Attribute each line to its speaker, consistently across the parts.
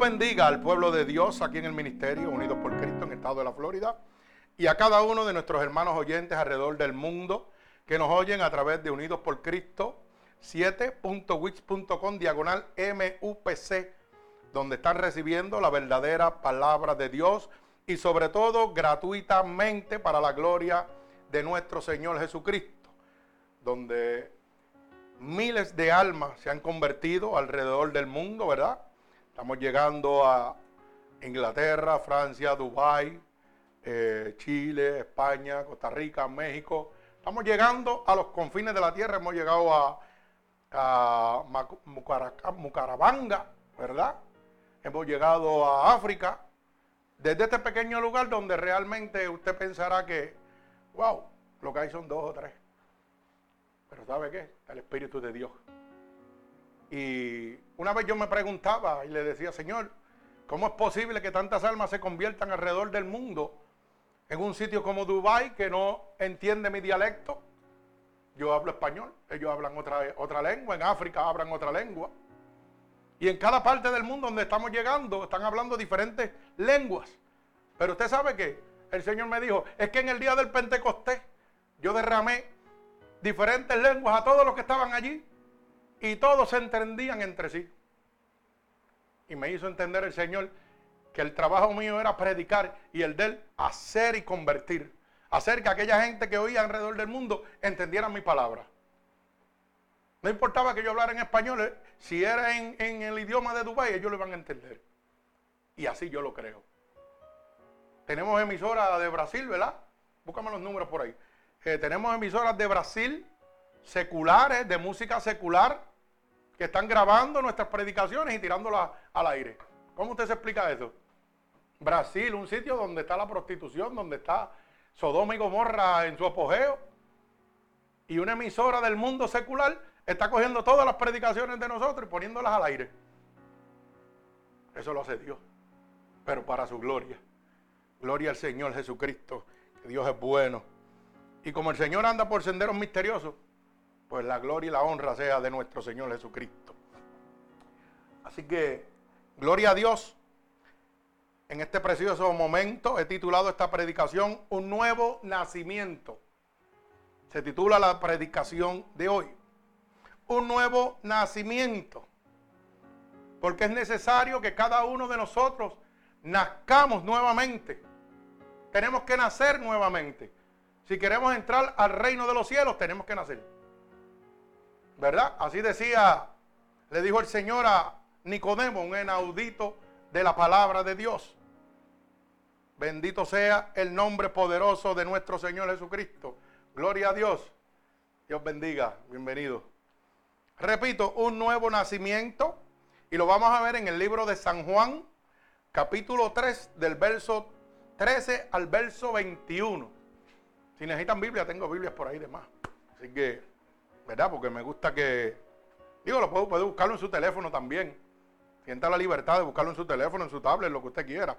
Speaker 1: bendiga al pueblo de Dios aquí en el ministerio, unidos por Cristo en el estado de la Florida, y a cada uno de nuestros hermanos oyentes alrededor del mundo que nos oyen a través de Unidos por Cristo 7.wix.com diagonal MUPC, donde están recibiendo la verdadera palabra de Dios y sobre todo gratuitamente para la gloria de nuestro Señor Jesucristo, donde miles de almas se han convertido alrededor del mundo, ¿verdad? Estamos llegando a Inglaterra, Francia, Dubái, eh, Chile, España, Costa Rica, México. Estamos llegando a los confines de la tierra, hemos llegado a, a Mucarabanga, ¿verdad? Hemos llegado a África, desde este pequeño lugar donde realmente usted pensará que, wow, lo que hay son dos o tres. Pero ¿sabe qué? El Espíritu de Dios. Y una vez yo me preguntaba y le decía, Señor, ¿cómo es posible que tantas almas se conviertan alrededor del mundo en un sitio como Dubái que no entiende mi dialecto? Yo hablo español, ellos hablan otra, otra lengua, en África hablan otra lengua. Y en cada parte del mundo donde estamos llegando están hablando diferentes lenguas. Pero usted sabe que el Señor me dijo, es que en el día del Pentecostés yo derramé diferentes lenguas a todos los que estaban allí y todos se entendían entre sí. Y me hizo entender el Señor que el trabajo mío era predicar y el de él hacer y convertir. Hacer que aquella gente que oía alrededor del mundo entendiera mi palabra. No importaba que yo hablara en español, eh, si era en, el idioma de Dubái, ellos lo iban a entender. Y así yo lo creo. Tenemos emisoras de Brasil, ¿verdad? Búscame los números por ahí. Eh, tenemos emisoras de Brasil, seculares, de música secular, que están grabando nuestras predicaciones y tirándolas al aire. ¿Cómo usted se explica eso? Brasil, un sitio donde está la prostitución, donde está Sodoma y Gomorra en su apogeo. Y una emisora del mundo secular está cogiendo todas las predicaciones de nosotros y poniéndolas al aire. Eso lo hace Dios, pero para su gloria. Gloria al Señor Jesucristo, que Dios es bueno. Y como el Señor anda por senderos misteriosos, pues la gloria y la honra sea de nuestro Señor Jesucristo. Así que, gloria a Dios. En este precioso momento he titulado esta predicación Un nuevo nacimiento. Se titula la predicación de hoy. Un nuevo nacimiento. Porque es necesario que cada uno de nosotros nazcamos nuevamente. Tenemos que nacer nuevamente. Si queremos entrar al reino de los cielos, tenemos que nacer. ¿Verdad? Así decía, le dijo el Señor a Nicodemo, un enaudito de la palabra de Dios. Bendito sea el nombre poderoso de nuestro Señor Jesucristo. Gloria a Dios. Dios bendiga. Bienvenido. Repito, un nuevo nacimiento. Y lo vamos a ver en el libro de San Juan, capítulo 3, del verso 13 al verso 21. Si necesitan Biblia, tengo Biblias por ahí de más. Así que, ¿verdad? Porque me gusta que. Digo, lo puedo, puede buscarlo en su teléfono también. Sienta la libertad de buscarlo en su teléfono, en su tablet, lo que usted quiera.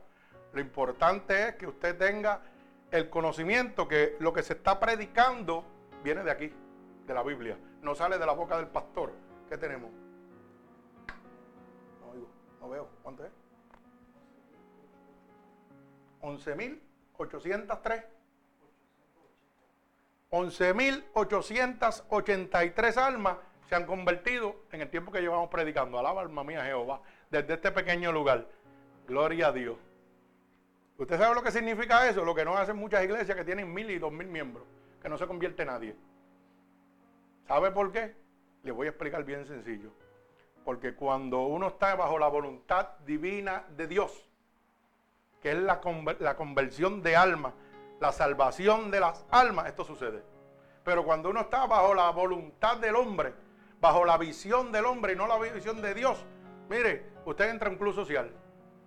Speaker 1: Lo importante es que usted tenga el conocimiento que lo que se está predicando viene de aquí, de la Biblia. No sale de la boca del pastor. ¿Qué tenemos? No oigo, no veo. ¿Cuánto es? 11.803. 11.883 almas se han convertido en el tiempo que llevamos predicando. Alaba alma mía Jehová. Desde este pequeño lugar. Gloria a Dios. ¿Usted sabe lo que significa eso? Lo que no hacen muchas iglesias que tienen mil y dos mil miembros. Que no se convierte nadie. ¿Sabe por qué? Le voy a explicar bien sencillo. Porque cuando uno está bajo la voluntad divina de Dios, que es la, la conversión de alma, la salvación de las almas, esto sucede. Pero cuando uno está bajo la voluntad del hombre, bajo la visión del hombre y no la visión de Dios, mire, usted entra en un club social,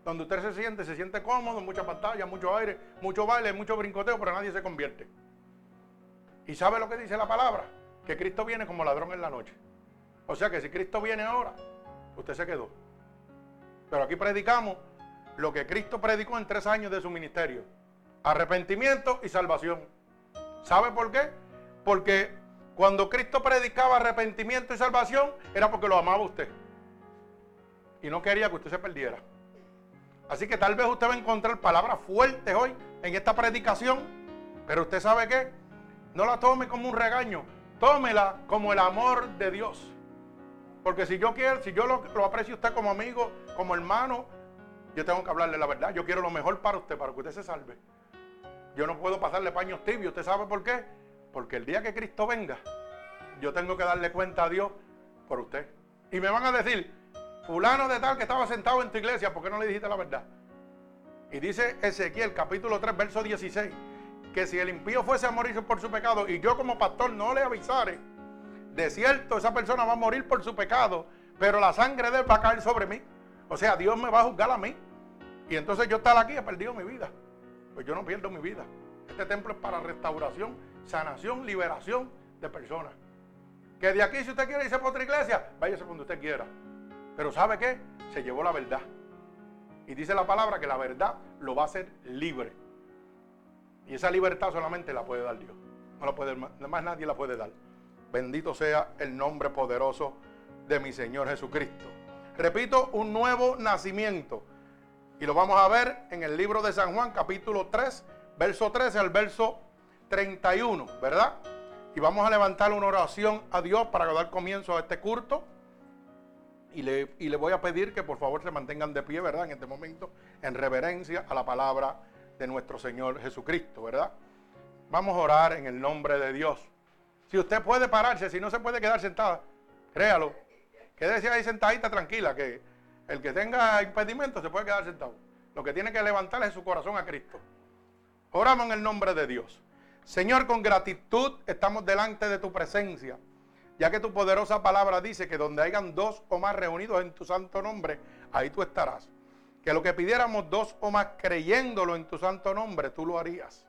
Speaker 1: donde usted se siente, se siente cómodo, mucha pantalla, mucho aire, mucho baile, mucho brincoteo, pero nadie se convierte. ¿Y sabe lo que dice la palabra? Que Cristo viene como ladrón en la noche. O sea que si Cristo viene ahora, usted se quedó. Pero aquí predicamos lo que Cristo predicó en tres años de su ministerio arrepentimiento y salvación. ¿Sabe por qué? Porque cuando Cristo predicaba arrepentimiento y salvación era porque lo amaba usted. Y no quería que usted se perdiera. Así que tal vez usted va a encontrar palabras fuertes hoy en esta predicación, pero usted sabe qué, no la tome como un regaño, tómela como el amor de Dios. Porque si yo quiero, si yo lo, lo aprecio usted como amigo, como hermano, yo tengo que hablarle la verdad. Yo quiero lo mejor para usted, para que usted se salve. Yo no puedo pasarle paños tibios. ¿Usted sabe por qué? Porque el día que Cristo venga, yo tengo que darle cuenta a Dios por usted. Y me van a decir, fulano de tal que estaba sentado en tu iglesia, ¿por qué no le dijiste la verdad? Y dice Ezequiel capítulo 3, verso 16, que si el impío fuese a morir por su pecado y yo como pastor no le avisare, de cierto esa persona va a morir por su pecado, pero la sangre de él va a caer sobre mí. O sea, Dios me va a juzgar a mí. Y entonces yo estar aquí he perdido mi vida. Pues yo no pierdo mi vida. Este templo es para restauración, sanación, liberación de personas. Que de aquí, si usted quiere irse por otra iglesia, váyase cuando usted quiera. Pero ¿sabe qué? Se llevó la verdad. Y dice la palabra que la verdad lo va a hacer libre. Y esa libertad solamente la puede dar Dios. No la puede, más nadie la puede dar. Bendito sea el nombre poderoso de mi Señor Jesucristo. Repito, un nuevo nacimiento. Y lo vamos a ver en el libro de San Juan, capítulo 3, verso 13 al verso 31, ¿verdad? Y vamos a levantar una oración a Dios para dar comienzo a este culto. Y le, y le, voy a pedir que por favor se mantengan de pie, ¿verdad? En este momento, en reverencia a la palabra de nuestro Señor Jesucristo, ¿verdad? Vamos a orar en el nombre de Dios. Si usted puede pararse, si no se puede quedar sentada, créalo. Quédese ahí sentadita tranquila, que el que tenga impedimento se puede quedar sentado. Lo que tiene que levantar es su corazón a Cristo. Oramos en el nombre de Dios. Señor, con gratitud estamos delante de tu presencia, ya que tu poderosa palabra dice que donde hayan dos o más reunidos en tu santo nombre, ahí tú estarás. Que lo que pidiéramos dos o más creyéndolo en tu santo nombre, tú lo harías.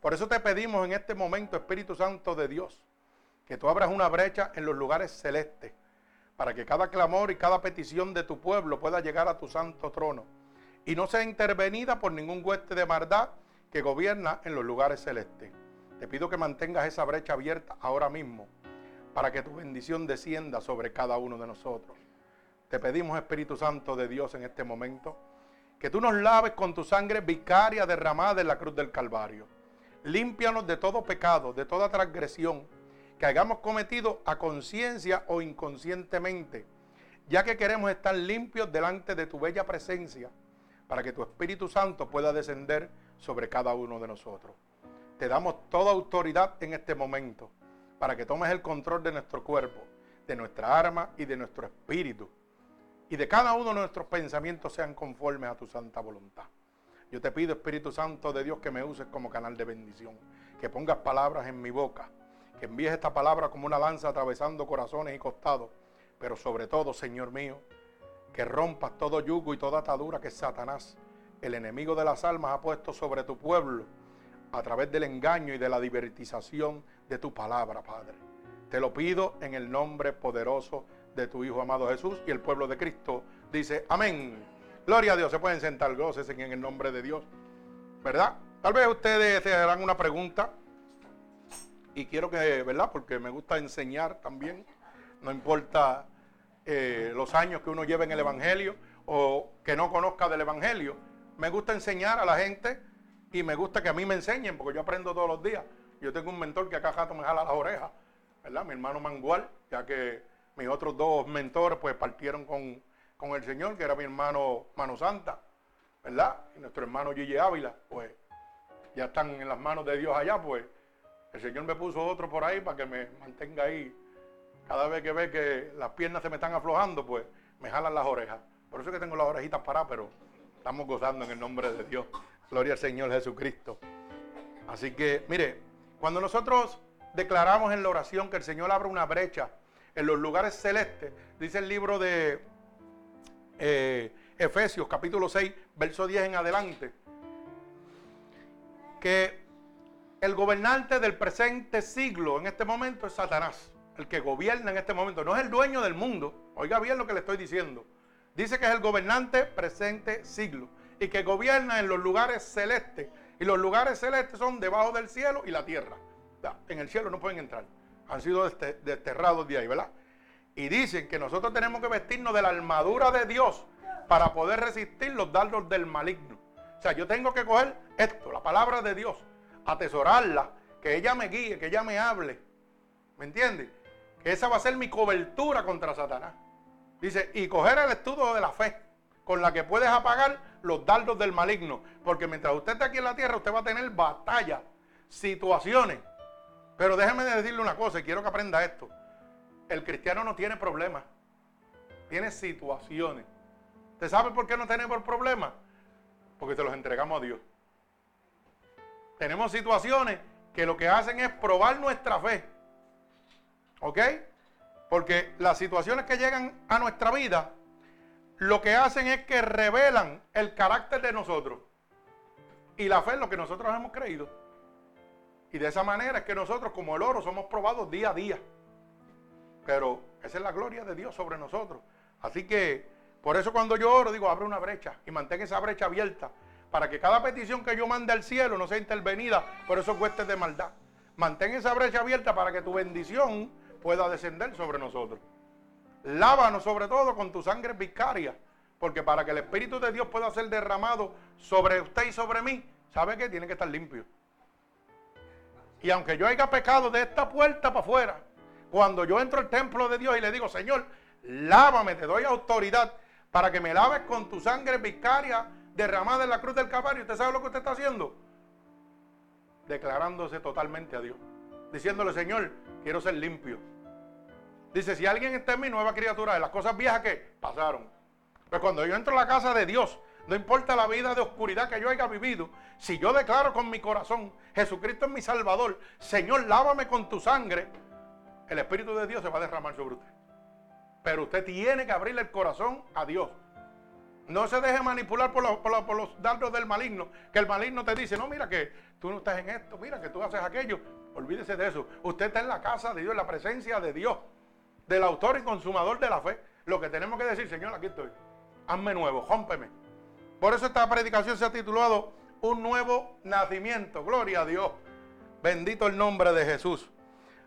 Speaker 1: Por eso te pedimos en este momento, Espíritu Santo de Dios, que tú abras una brecha en los lugares celestes, para que cada clamor y cada petición de tu pueblo pueda llegar a tu santo trono y no sea intervenida por ningún hueste de maldad que gobierna en los lugares celestes. Te pido que mantengas esa brecha abierta ahora mismo para que tu bendición descienda sobre cada uno de nosotros. Te pedimos, Espíritu Santo de Dios, en este momento, que tú nos laves con tu sangre vicaria derramada en la cruz del Calvario. Límpianos de todo pecado, de toda transgresión que hayamos cometido a conciencia o inconscientemente, ya que queremos estar limpios delante de tu bella presencia, para que tu Espíritu Santo pueda descender sobre cada uno de nosotros. Te damos toda autoridad en este momento para que tomes el control de nuestro cuerpo, de nuestra arma y de nuestro espíritu. Y de cada uno de nuestros pensamientos sean conformes a tu santa voluntad. Yo te pido, Espíritu Santo de Dios, que me uses como canal de bendición, que pongas palabras en mi boca, que envíes esta palabra como una lanza atravesando corazones y costados, pero sobre todo, Señor mío, que rompas todo yugo y toda atadura que Satanás, el enemigo de las almas, ha puesto sobre tu pueblo a través del engaño y de la divertización de tu palabra, Padre. Te lo pido en el nombre poderoso de tu Hijo amado Jesús y el pueblo de Cristo dice amén. Gloria a Dios, se pueden sentar, goces en el nombre de Dios, ¿verdad? Tal vez ustedes se harán una pregunta y quiero que, ¿verdad? Porque me gusta enseñar también, no importa eh, los años que uno lleve en el Evangelio o que no conozca del Evangelio, me gusta enseñar a la gente y me gusta que a mí me enseñen, porque yo aprendo todos los días. Yo tengo un mentor que acá jato me jala las orejas, ¿verdad? Mi hermano Mangual, ya que mis otros dos mentores pues partieron con, con el Señor, que era mi hermano Mano Santa, ¿verdad? Y nuestro hermano Gigi Ávila, pues ya están en las manos de Dios allá, pues el Señor me puso otro por ahí para que me mantenga ahí. Cada vez que ve que las piernas se me están aflojando, pues me jalan las orejas. Por eso es que tengo las orejitas paradas, pero estamos gozando en el nombre de Dios. Gloria al Señor Jesucristo. Así que, mire, cuando nosotros declaramos en la oración que el Señor abre una brecha en los lugares celestes, dice el libro de eh, Efesios capítulo 6, verso 10 en adelante, que el gobernante del presente siglo en este momento es Satanás, el que gobierna en este momento, no es el dueño del mundo, oiga bien lo que le estoy diciendo, dice que es el gobernante presente siglo y que gobierna en los lugares celestes. Y los lugares celestes son debajo del cielo y la tierra. En el cielo no pueden entrar. Han sido desterrados de ahí, ¿verdad? Y dicen que nosotros tenemos que vestirnos de la armadura de Dios para poder resistir los dardos del maligno. O sea, yo tengo que coger esto, la palabra de Dios, atesorarla, que ella me guíe, que ella me hable. ¿Me entiendes? Que esa va a ser mi cobertura contra Satanás. Dice, y coger el estudio de la fe, con la que puedes apagar los dardos del maligno. Porque mientras usted esté aquí en la tierra, usted va a tener batallas, situaciones. Pero déjeme decirle una cosa, y quiero que aprenda esto. El cristiano no tiene problemas, tiene situaciones. ¿Usted sabe por qué no tenemos problemas? Porque se los entregamos a Dios. Tenemos situaciones que lo que hacen es probar nuestra fe. ¿Ok? Porque las situaciones que llegan a nuestra vida, lo que hacen es que revelan el carácter de nosotros. Y la fe es lo que nosotros hemos creído. Y de esa manera es que nosotros, como el oro, somos probados día a día. Pero esa es la gloria de Dios sobre nosotros. Así que, por eso cuando yo oro, digo, abre una brecha y mantén esa brecha abierta. Para que cada petición que yo mande al cielo no sea intervenida por esos huestes de maldad. Mantén esa brecha abierta para que tu bendición pueda descender sobre nosotros. Lávanos sobre todo con tu sangre vicaria, porque para que el Espíritu de Dios pueda ser derramado sobre usted y sobre mí, ¿sabe qué? Tiene que estar limpio. Y aunque yo haya pecado de esta puerta para afuera, cuando yo entro al templo de Dios y le digo, Señor, lávame, te doy autoridad para que me laves con tu sangre vicaria derramada en la cruz del Calvario, ¿usted sabe lo que usted está haciendo? Declarándose totalmente a Dios. Diciéndole, Señor, quiero ser limpio. Dice, si alguien está en mi nueva criatura, de las cosas viejas que pasaron. Pues cuando yo entro a la casa de Dios, no importa la vida de oscuridad que yo haya vivido, si yo declaro con mi corazón, Jesucristo es mi Salvador, Señor, lávame con tu sangre, el Espíritu de Dios se va a derramar sobre usted. Pero usted tiene que abrirle el corazón a Dios. No se deje manipular por los, dardos del maligno. Que el maligno te dice, no, mira que tú no estás en esto, mira que tú haces aquello. Olvídese de eso. Usted está en la casa de Dios, en la presencia de Dios, del autor y consumador de la fe. Lo que tenemos que decir, Señor, aquí estoy. Hazme nuevo, rómpeme. Por eso esta predicación se ha titulado Un nuevo nacimiento. Gloria a Dios. Bendito el nombre de Jesús.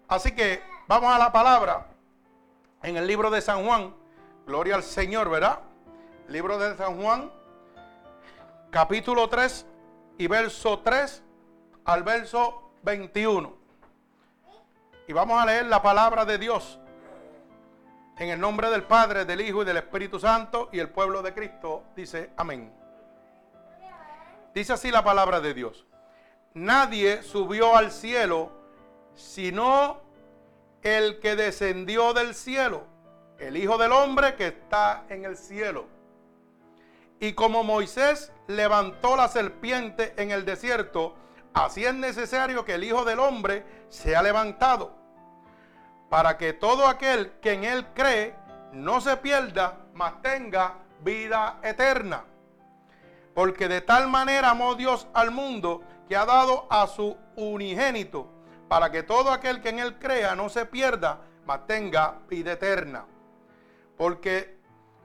Speaker 1: Así que vamos a la palabra en el libro de San Juan. Gloria al Señor, ¿verdad? Libro de San Juan, capítulo 3 y verso 3 al verso 21. Y vamos a leer la palabra de Dios en el nombre del Padre, del Hijo y del Espíritu Santo y el pueblo de Cristo dice amén. Dice así la palabra de Dios. Nadie subió al cielo sino el que descendió del cielo, el Hijo del Hombre que está en el cielo. Y como Moisés levantó la serpiente en el desierto, Así es necesario que el Hijo del Hombre sea levantado, para que todo aquel que en Él cree no se pierda, mas tenga vida eterna. Porque de tal manera amó Dios al mundo que ha dado a su unigénito, para que todo aquel que en Él crea no se pierda, mas tenga vida eterna. Porque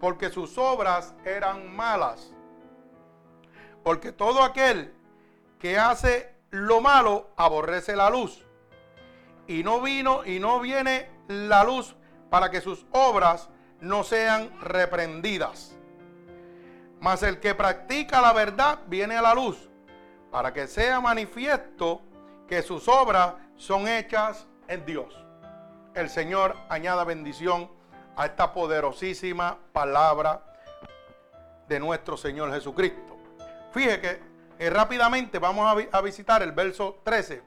Speaker 1: porque sus obras eran malas. Porque todo aquel que hace lo malo aborrece la luz. Y no vino y no viene la luz para que sus obras no sean reprendidas. Mas el que practica la verdad viene a la luz para que sea manifiesto que sus obras son hechas en Dios. El Señor añada bendición a esta poderosísima palabra de nuestro Señor Jesucristo. Fíjese que eh, rápidamente vamos a, visitar el verso 13.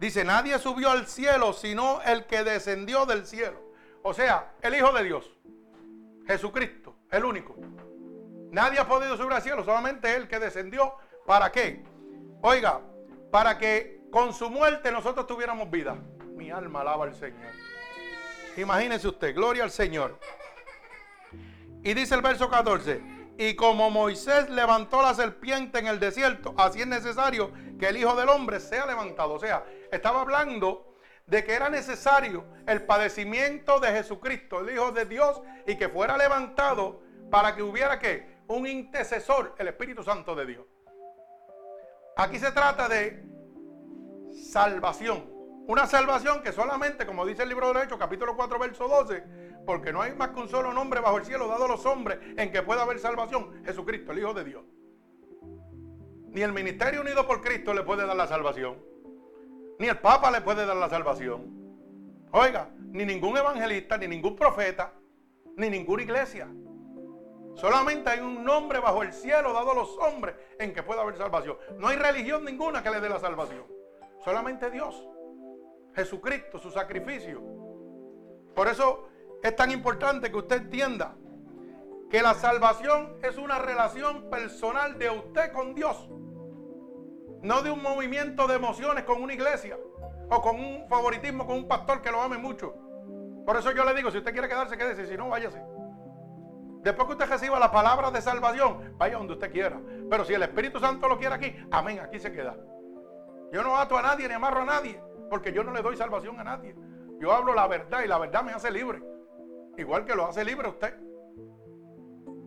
Speaker 1: Dice, nadie subió al cielo sino el que descendió del cielo. O sea, el Hijo de Dios. Jesucristo, el único. Nadie ha podido subir al cielo, solamente Él que descendió. ¿Para qué? Oiga, para que con su muerte nosotros tuviéramos vida. Mi alma alaba al Señor. Imagínese usted, gloria al Señor. Y dice el verso 14, Y como Moisés levantó la serpiente en el desierto, así es necesario que el Hijo del Hombre sea levantado. O sea, estaba hablando de que era necesario el padecimiento de Jesucristo, el Hijo de Dios, y que fuera levantado para que hubiera que un intercesor, el Espíritu Santo de Dios. Aquí se trata de salvación. Una salvación que solamente, como dice el libro de Hechos, capítulo 4, verso 12, porque no hay más que un solo nombre bajo el cielo dado a los hombres en que pueda haber salvación, Jesucristo, el Hijo de Dios. Ni el ministerio unido por Cristo le puede dar la salvación. Ni el Papa le puede dar la salvación. Oiga, ni ningún evangelista, ni ningún profeta, ni ninguna iglesia. Solamente hay un nombre bajo el cielo dado a los hombres en que pueda haber salvación. No hay religión ninguna que le dé la salvación. Solamente Dios. Jesucristo, su sacrificio. Por eso es tan importante que usted entienda que la salvación es una relación personal de usted con Dios. No de un movimiento de emociones con una iglesia o con un favoritismo con un pastor que lo ame mucho. Por eso yo le digo, si usted quiere quedarse, quédese, si no, váyase. Después que usted reciba la palabra de salvación, vaya donde usted quiera. Pero si el Espíritu Santo lo quiere aquí, amén, aquí se queda. Yo no ato a nadie ni amarro a nadie, porque yo no le doy salvación a nadie. Yo hablo la verdad y la verdad me hace libre. Igual que lo hace libre usted.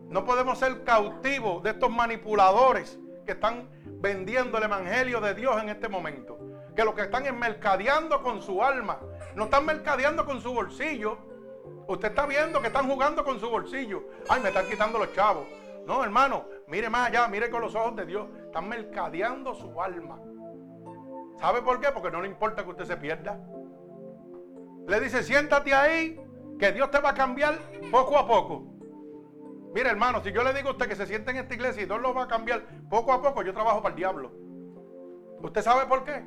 Speaker 1: No podemos ser cautivos de estos manipuladores que están vendiendo el Evangelio de Dios en este momento. Que lo que están es mercadeando con su alma. No están mercadeando con su bolsillo Usted está viendo que están jugando con su bolsillo. Ay, me están quitando los chavos. No, hermano, mire más allá, mire con los ojos de Dios. Están mercadeando su alma. ¿Sabe por qué? Porque no le importa que usted se pierda. Le dice, siéntate ahí, que Dios te va a cambiar poco a poco. Mire, hermano, si yo le digo a usted que se siente en esta iglesia y Dios lo va a cambiar poco a poco, yo trabajo para el diablo. ¿Usted sabe por qué?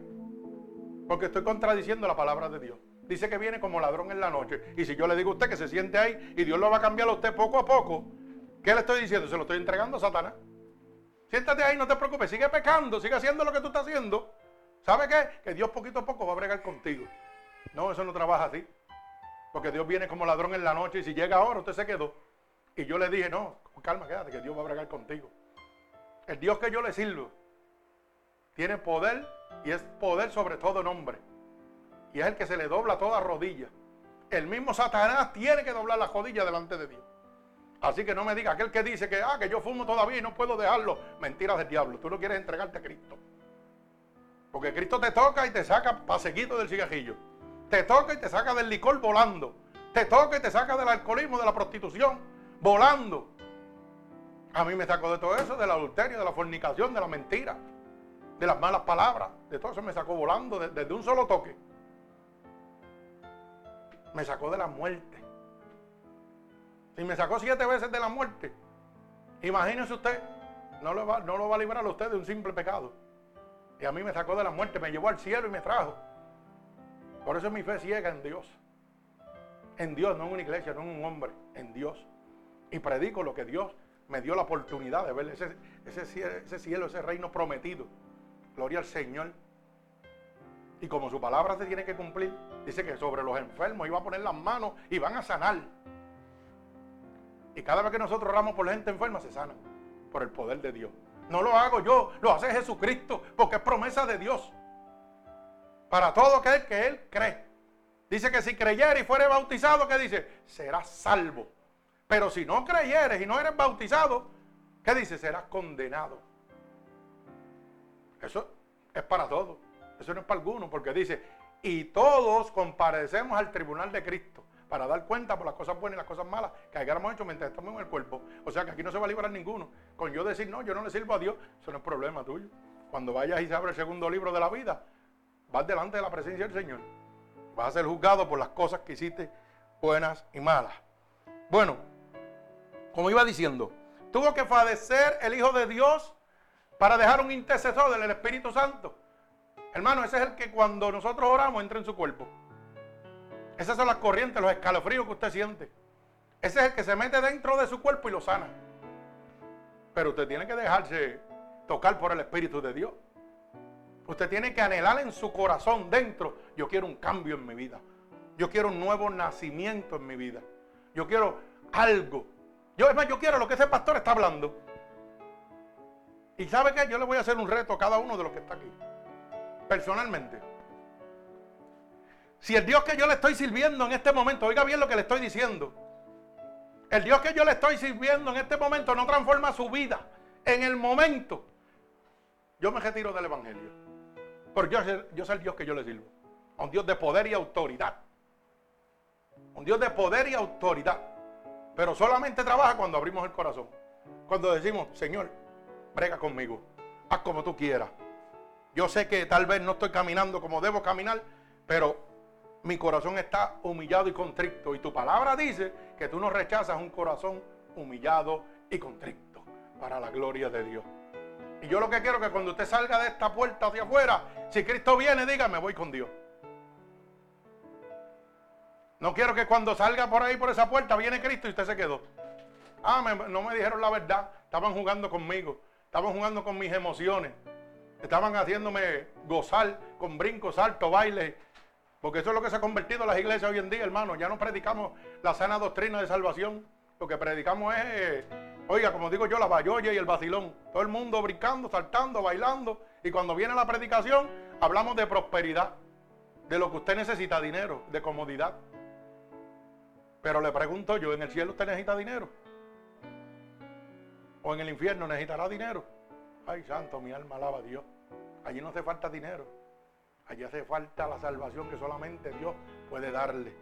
Speaker 1: Porque estoy contradiciendo la palabra de Dios dice que viene como ladrón en la noche. Y si yo le digo a usted que se siente ahí y Dios lo va a cambiar a usted poco a poco, ¿qué le estoy diciendo? Se lo estoy entregando a Satanás. Siéntate ahí, no te preocupes, sigue pecando, sigue haciendo lo que tú estás haciendo. ¿Sabe qué? Que Dios poquito a poco va a bregar contigo. No, eso no trabaja así. Porque Dios viene como ladrón en la noche y si llega ahora, usted se quedó. Y yo le dije, no, calma, quédate, que Dios va a bregar contigo. El Dios que yo le sirvo tiene poder y es poder sobre todo nombre y es el que se le dobla toda rodilla. El mismo Satanás tiene que doblar la rodilla delante de Dios. Así que no me diga aquel que dice que, ah, que yo fumo todavía y no puedo dejarlo. Mentiras del diablo. Tú no quieres entregarte a Cristo. Porque Cristo te toca y te saca pasequito del cigajillo. Te toca y te saca del licor volando. Te toca y te saca del alcoholismo, de la prostitución, volando. A mí me sacó de todo eso, del adulterio, de la fornicación, de la mentira, de las malas palabras. De todo eso me sacó volando desde un solo toque me sacó de la muerte. Y me sacó siete veces de la muerte. Imagínese usted, no lo, va, no lo va a librar a usted de un simple pecado. Y a mí me sacó de la muerte, me llevó al cielo y me trajo. Por eso mi fe ciega en Dios. En Dios, no en una iglesia, no en un hombre, en Dios. Y predico lo que Dios me dio la oportunidad de ver, ese, ese, cielo, ese reino prometido. Gloria al Señor. Y como su palabra se tiene que cumplir, dice que sobre los enfermos iba a poner las manos y van a sanar. Y cada vez que nosotros oramos por la gente enferma, se sanan por el poder de Dios. No lo hago yo, lo hace Jesucristo, porque es promesa de Dios. Para todo aquel que Él cree. Dice que si creyere y fuere bautizado, ¿qué dice? Será salvo. Pero si no creyeres y no eres bautizado, ¿qué dice? Serás condenado. Eso es para todos. Eso no es para alguno, porque dice, y todos comparecemos al tribunal de Cristo para dar cuenta por las cosas buenas y las cosas malas que hayamos hecho mientras estamos en el cuerpo. O sea que aquí no se va a librar ninguno. Con yo decir, no, yo no le sirvo a Dios, eso no es problema tuyo. Cuando vayas y se abre el segundo libro de la vida, vas delante de la presencia del Señor. Vas a ser juzgado por las cosas que hiciste buenas y malas. Bueno, como iba diciendo, tuvo que padecer el Hijo de Dios para dejar un intercesor del Espíritu Santo. Hermano, ese es el que cuando nosotros oramos entra en su cuerpo. Esas son las corrientes, los escalofríos que usted siente. Ese es el que se mete dentro de su cuerpo y lo sana. Pero usted tiene que dejarse tocar por el Espíritu de Dios. Usted tiene que anhelar en su corazón dentro, yo quiero un cambio en mi vida. Yo quiero un nuevo nacimiento en mi vida. Yo quiero algo. Yo, es más, yo quiero lo que ese pastor está hablando. Y sabe qué, yo le voy a hacer un reto a cada uno de los que está aquí. Personalmente. Si el Dios que yo le estoy sirviendo en este momento, oiga bien lo que le estoy diciendo. El Dios que yo le estoy sirviendo en este momento no transforma su vida en el momento. Yo me retiro del Evangelio. Porque yo, soy el Dios que yo le sirvo. Un Dios de poder y autoridad. Un Dios de poder y autoridad. Pero solamente trabaja cuando abrimos el corazón. Cuando decimos, Señor, brega conmigo. Haz como tú quieras. Yo sé que tal vez no estoy caminando como debo caminar, pero mi corazón está humillado y contrito. Y tu palabra dice que tú no rechazas un corazón humillado y contrito para la gloria de Dios. Y yo lo que quiero es que cuando usted salga de esta puerta hacia afuera, si Cristo viene, diga, me voy con Dios. No quiero que cuando salga por ahí, por esa puerta, viene Cristo y usted se quedó. Ah, no me dijeron la verdad. Estaban jugando conmigo. Estaban jugando con mis emociones. Estaban haciéndome gozar con brincos, saltos, bailes. Porque eso es lo que se ha convertido en las iglesias hoy en día, hermano. Ya no predicamos la sana doctrina de salvación. Lo que predicamos es, oiga, como digo yo, la bayoya y el vacilón. Todo el mundo brincando, saltando, bailando. Y cuando viene la predicación, hablamos de prosperidad. De lo que usted necesita, dinero, de comodidad. Pero le pregunto yo, ¿en el cielo usted necesita dinero? ¿O en el infierno necesitará dinero? Ay, santo, mi alma alaba a Dios. Allí no hace falta dinero. Allí hace falta la salvación que solamente Dios puede darle.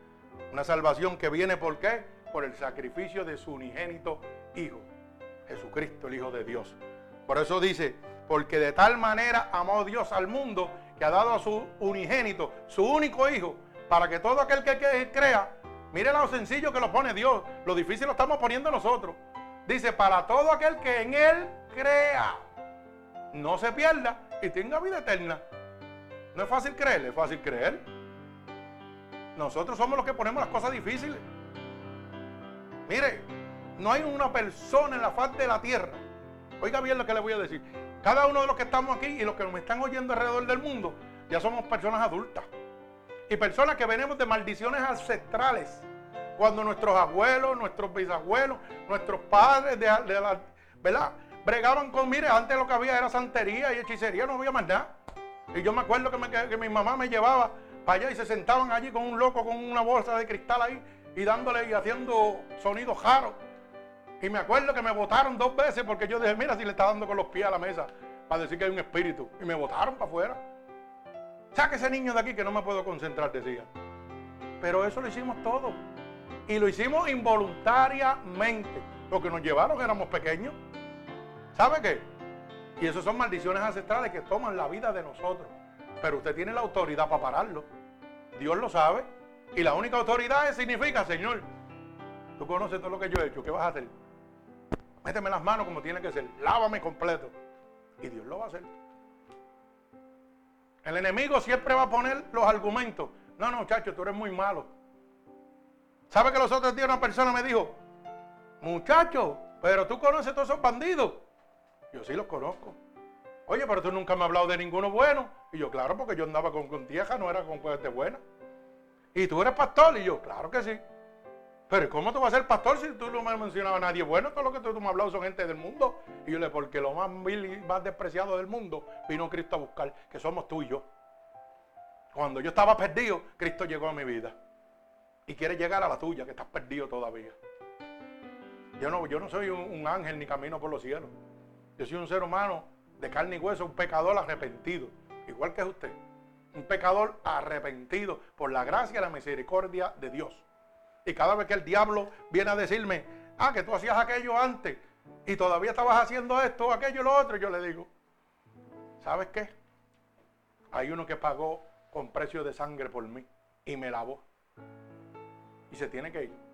Speaker 1: Una salvación que viene por qué? Por el sacrificio de su unigénito Hijo, Jesucristo, el Hijo de Dios. Por eso dice, porque de tal manera amó Dios al mundo que ha dado a su unigénito, su único Hijo, para que todo aquel que crea Mire lo sencillo que lo pone Dios. Lo difícil lo estamos poniendo nosotros. Dice, para todo aquel que en Él crea, no se pierda y tenga vida eterna. No es fácil creer, es fácil creer. Nosotros somos los que ponemos las cosas difíciles. Mire, no hay una persona en la faz de la tierra. Oiga bien lo que le voy a decir. Cada uno de los que estamos aquí y los que nos están oyendo alrededor del mundo, ya somos personas adultas. Y personas que venimos de maldiciones ancestrales. Cuando nuestros abuelos, nuestros bisabuelos, nuestros padres, de, la, ¿verdad? Bregaban con, mire, antes lo que había era santería y hechicería, no había más nada. Y yo me acuerdo que, mi mamá me llevaba para allá y se sentaban allí con un loco con una bolsa de cristal ahí y dándole y haciendo sonidos jaros. Y me acuerdo que me votaron dos veces porque yo dije, mira si le está dando con los pies a la mesa para decir que hay un espíritu. Y me votaron para afuera. Saque ese niño de aquí que no me puedo concentrar, decía. Pero eso lo hicimos todo. Y lo hicimos involuntariamente. Porque nos llevaron, éramos pequeños. ¿Sabe qué? Y eso son maldiciones ancestrales que toman la vida de nosotros. Pero usted tiene la autoridad para pararlo. Dios lo sabe. Y la única autoridad significa, Señor, tú conoces todo lo que yo he hecho. ¿Qué vas a hacer? Méteme las manos como tiene que ser. Lávame completo. Y Dios lo va a hacer. El enemigo siempre va a poner los argumentos. No, no, muchacho, tú eres muy malo. ¿Sabe que los otros días una persona me dijo, muchacho, pero tú conoces todos esos bandidos? Yo sí los conozco. Oye, pero tú nunca me has hablado de ninguno bueno. Y yo, claro, porque yo andaba con, con tieja, no era con gente buena. Y tú eres pastor. Y yo, claro que sí. Pero ¿cómo tú vas a ser pastor si tú no me has mencionado a nadie bueno? Todo lo que tú, me has hablado son gente del mundo. Y yo le porque lo más vil y más despreciado del mundo vino Cristo a buscar, que somos tú y yo. Cuando yo estaba perdido, Cristo llegó a mi vida. Y quiere llegar a la tuya, que estás perdido todavía. Yo no, yo no soy un ángel ni camino por los cielos. Yo soy un ser humano de carne y hueso, un pecador arrepentido. Igual que usted. Un pecador arrepentido por la gracia y la misericordia de Dios. Y cada vez que el diablo viene a decirme, ah, que tú hacías aquello antes y todavía estabas haciendo esto, aquello y lo otro, yo le digo, ¿sabes qué? Hay uno que pagó con precio de sangre por mí y me lavó. Y se tiene que ir.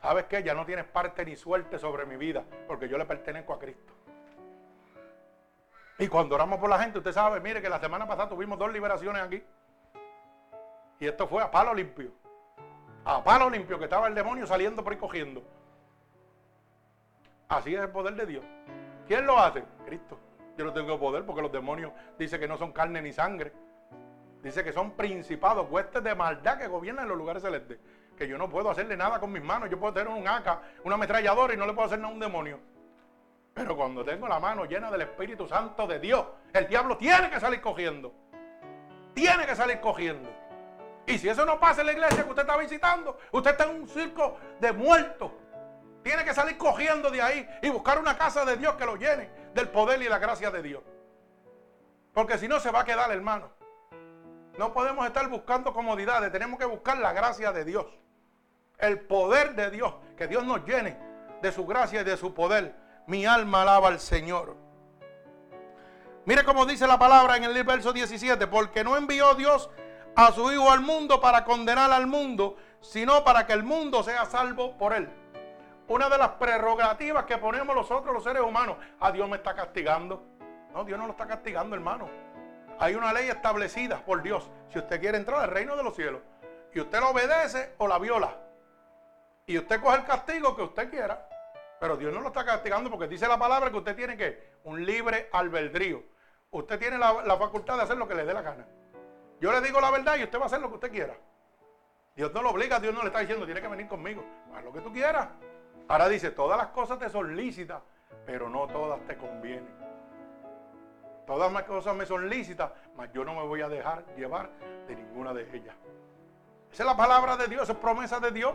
Speaker 1: ¿Sabes qué? Ya no tienes parte ni suerte sobre mi vida, porque yo le pertenezco a Cristo. Y cuando oramos por la gente, usted sabe, mire que la semana pasada tuvimos dos liberaciones aquí. Y esto fue a palo limpio a palo limpio que estaba el demonio saliendo por ahí cogiendo. Así es el poder de Dios. ¿Quién lo hace? Cristo. Yo no tengo poder porque los demonios dicen que no son carne ni sangre. Dice que son principados, huestes de maldad que gobiernan los lugares celestes. Que yo no puedo hacerle nada con mis manos. Yo puedo tener un AK, una ametralladora y no le puedo hacer nada a un demonio. Pero cuando tengo la mano llena del Espíritu Santo de Dios, el diablo tiene que salir cogiendo. Tiene que salir cogiendo. Y si eso no pasa en la iglesia que usted está visitando, usted está en un circo de muertos. Tiene que salir cogiendo de ahí y buscar una casa de Dios que lo llene del poder y la gracia de Dios. Porque si no se va a quedar, hermano. No podemos estar buscando comodidades, tenemos que buscar la gracia de Dios. El poder de Dios, que Dios nos llene de su gracia y de su poder. Mi alma alaba al Señor. Mire cómo dice la palabra en el verso 17, porque no envió Dios a su Hijo al mundo para condenar al mundo, sino para que el mundo sea salvo por él. Una de las prerrogativas que ponemos nosotros los seres humanos, a Dios me está castigando. No, Dios no lo está castigando, hermano. Hay una ley establecida por Dios. Si usted quiere entrar al reino de los cielos y usted la obedece o la viola, y usted coge el castigo que usted quiera, pero Dios no lo está castigando porque dice la palabra que usted tiene que un libre albedrío. Usted tiene la, facultad de hacer lo que le dé la gana. Yo le digo la verdad y usted va a hacer lo que usted quiera. Dios no lo obliga, Dios no le está diciendo, tiene que venir conmigo. Haz lo que tú quieras. Ahora dice, todas las cosas te son lícitas, pero no todas te convienen. Todas las cosas me son lícitas, mas yo no me voy a dejar llevar de ninguna de ellas. Esa es la palabra de Dios, esa es promesa de Dios.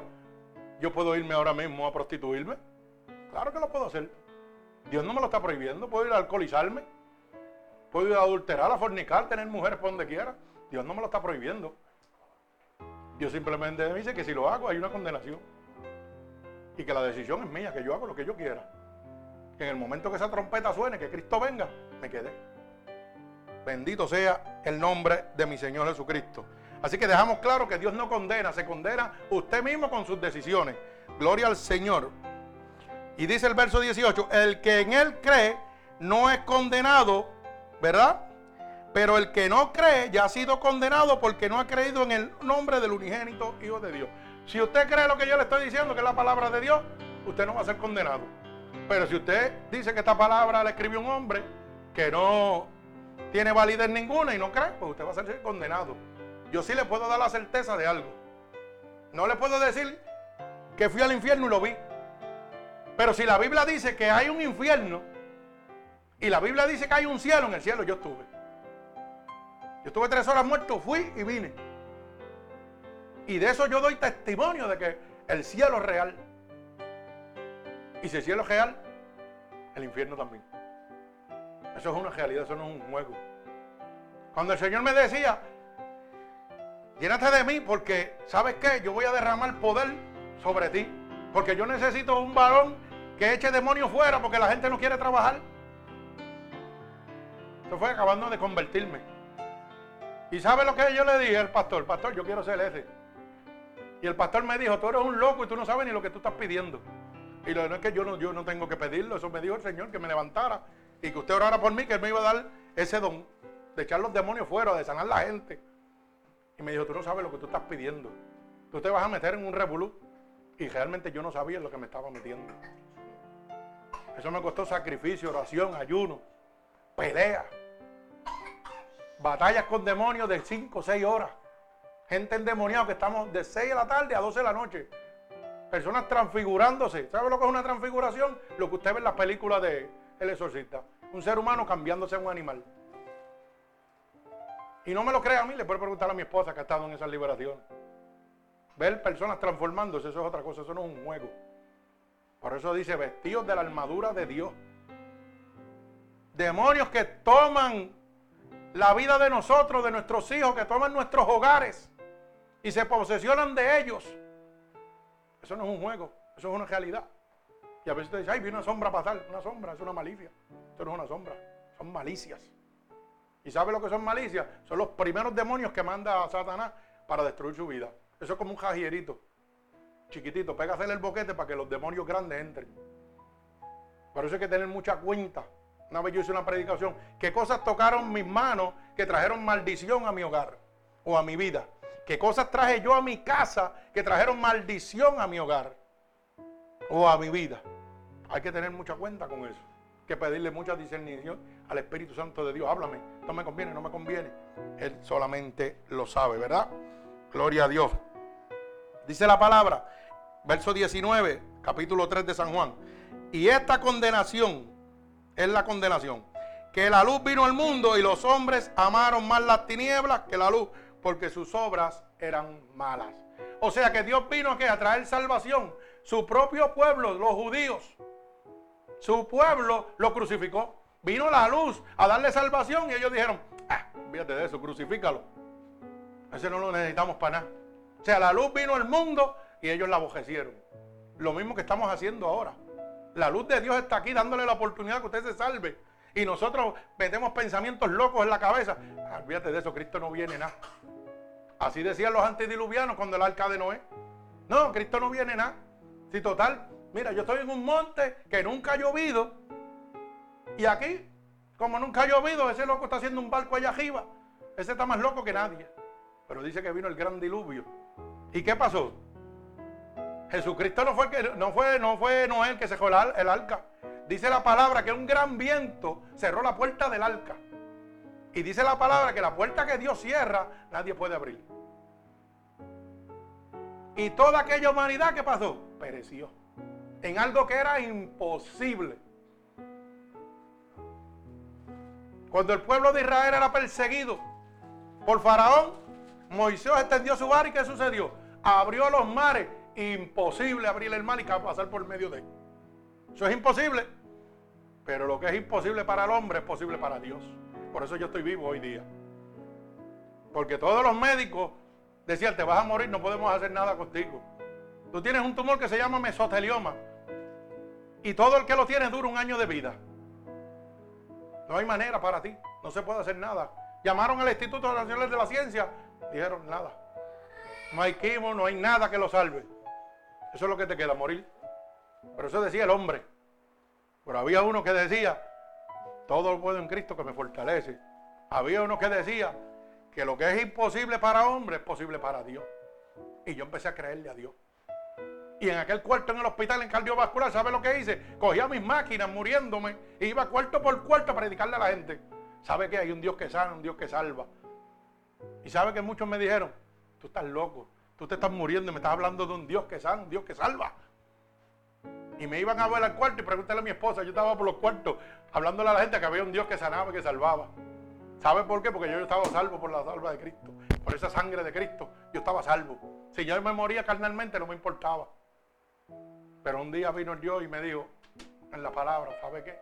Speaker 1: Yo puedo irme ahora mismo a prostituirme. Claro que lo puedo hacer. Dios no me lo está prohibiendo. Puedo ir a alcoholizarme. Puedo ir a adulterar, a fornicar, tener mujeres por donde quiera. Dios no me lo está prohibiendo. Dios simplemente me dice que si lo hago hay una condenación. Y que la decisión es mía, que yo hago lo que yo quiera. Que en el momento que esa trompeta suene, que Cristo venga, me quede. Bendito sea el nombre de mi Señor Jesucristo. Así que dejamos claro que Dios no condena, se condena usted mismo con sus decisiones. Gloria al Señor. Y dice el verso 18, el que en él cree no es condenado, ¿verdad? Pero el que no cree ya ha sido condenado porque no ha creído en el nombre del unigénito Hijo de Dios. Si usted cree lo que yo le estoy diciendo, que es la palabra de Dios, usted no va a ser condenado. Pero si usted dice que esta palabra la escribió un hombre que no tiene validez ninguna y no cree, pues usted va a ser condenado. Yo sí le puedo dar la certeza de algo. No le puedo decir que fui al infierno y lo vi. Pero si la Biblia dice que hay un infierno y la Biblia dice que hay un cielo, en el cielo yo estuve. Yo estuve tres horas muerto, fui y vine. Y de eso yo doy testimonio de que el cielo es real. Y si el cielo es real, el infierno también. Eso es una realidad, eso no es un juego. Cuando el Señor me decía, llénate de mí porque, ¿sabes qué? Yo voy a derramar poder sobre ti. Porque yo necesito un varón que eche demonios fuera porque la gente no quiere trabajar. Eso fue acabando de convertirme. ¿Y sabe lo que yo le dije al pastor? Pastor, yo quiero ser ese. Y el pastor me dijo, tú eres un loco y tú no sabes ni lo que tú estás pidiendo. Y lo no es que yo no, yo no tengo que pedirlo, eso me dijo el Señor, que me levantara y que usted orara por mí, que Él me iba a dar ese don de echar los demonios fuera, de sanar la gente. Y me dijo, tú no sabes lo que tú estás pidiendo. Tú te vas a meter en un revolú. Y realmente yo no sabía lo que me estaba metiendo. Eso me costó sacrificio, oración, ayuno, pelea. Batallas con demonios de 5 o 6 horas. Gente endemoniada que estamos de 6 de la tarde a 12 de la noche. Personas transfigurándose. ¿Sabe lo que es una transfiguración? Lo que usted ve en las películas de El Exorcista. Un ser humano cambiándose a un animal. Y no me lo crea a mí, le puede preguntar a mi esposa que ha estado en esa liberación. Ver personas transformándose, eso es otra cosa, eso no es un juego. Por eso dice, vestidos de la armadura de Dios. Demonios que toman la vida de nosotros, de nuestros hijos, que toman nuestros hogares y se posesionan de ellos. Eso no es un juego, eso es una realidad. Y a veces te dice, ay, vi una sombra pasar. Una sombra, es una malicia. Eso no es una sombra, son malicias. ¿Y sabe lo que son malicias? Son los primeros demonios que manda a Satanás para destruir su vida. Eso es como un jajierito, chiquitito. Pégasele el boquete para que los demonios grandes entren. Por eso hay que tener mucha cuenta una vez yo hice una predicación. ¿Qué cosas tocaron mis manos que trajeron maldición a mi hogar o a mi vida? ¿Qué cosas traje yo a mi casa que trajeron maldición a mi hogar o a mi vida? Hay que tener mucha cuenta con eso. Hay que pedirle mucha discernición al Espíritu Santo de Dios. Háblame, no me conviene, no me conviene. Él solamente lo sabe, ¿verdad? Gloria a Dios. Dice la palabra, verso 19, capítulo 3 de San Juan. Y esta condenación es la condenación. Que la luz vino al mundo y los hombres amaron más las tinieblas que la luz, porque sus obras eran malas. O sea que Dios vino a traer salvación. Su propio pueblo, los judíos, su pueblo lo crucificó. Vino la luz a darle salvación y ellos dijeron, ah, fíjate de eso, crucifícalo. Ese no lo necesitamos para nada. O sea, la luz vino al mundo y ellos la abojecieron. Lo mismo que estamos haciendo ahora. La luz de Dios está aquí dándole la oportunidad que usted se salve. Y nosotros metemos pensamientos locos en la cabeza. Ah, de eso, Cristo no viene nada. Así decían los antediluvianos cuando el arca de Noé. No, Cristo no viene nada. Si total, mira, yo estoy en un monte que nunca ha llovido. Y aquí, como nunca ha llovido, ese loco está haciendo un barco allá arriba. Ese está más loco que nadie. Pero dice que vino el gran diluvio. ¿Y qué pasó? Jesucristo no fue, que, no fue, no fue Noé el que cerró el arca. Dice la palabra que un gran viento cerró la puerta del arca. Y dice la palabra que la puerta que Dios cierra, nadie puede abrir. Y toda aquella humanidad que pasó, pereció. En algo que era imposible. Cuando el pueblo de Israel era perseguido por Faraón, Moisés extendió su bar y ¿qué sucedió? Abrió los mares. Imposible abrir el mar y pasar por medio de él. Eso es imposible. Pero lo que es imposible para el hombre es posible para Dios. Por eso yo estoy vivo hoy día. Porque todos los médicos decían, te vas a morir, no podemos hacer nada contigo. Tú tienes un tumor que se llama mesotelioma. Y todo el que lo tiene dura un año de vida. No hay manera para ti. No se puede hacer nada. Llamaron al Instituto Nacional de la Ciencia. Dijeron nada. No hay quimo, no hay nada que lo salve. Eso es lo que te queda, morir. Pero eso decía el hombre. Pero había uno que decía, todo lo puedo en Cristo que me fortalece. Había uno que decía que lo que es imposible para hombre es posible para Dios. Y yo empecé a creerle a Dios. Y en aquel cuarto en el hospital en cardiovascular, ¿sabe lo que hice? Cogía mis máquinas muriéndome e iba cuarto por cuarto a predicarle a la gente. ¿Sabe que hay un Dios que sana, un Dios que salva? Y sabe que muchos me dijeron, tú estás loco, tú te estás muriendo y me estás hablando de un Dios que sana, un Dios que salva. Y me iban a ver al cuarto y preguntarle a mi esposa, yo estaba por los cuartos hablándole a la gente que había un Dios que sanaba y que salvaba. ¿Sabe por qué? Porque yo estaba salvo por la salva de Cristo, por esa sangre de Cristo. Yo estaba salvo. Si yo me moría carnalmente no me importaba. Pero un día vino Dios y me dijo, en la palabra, ¿sabe qué?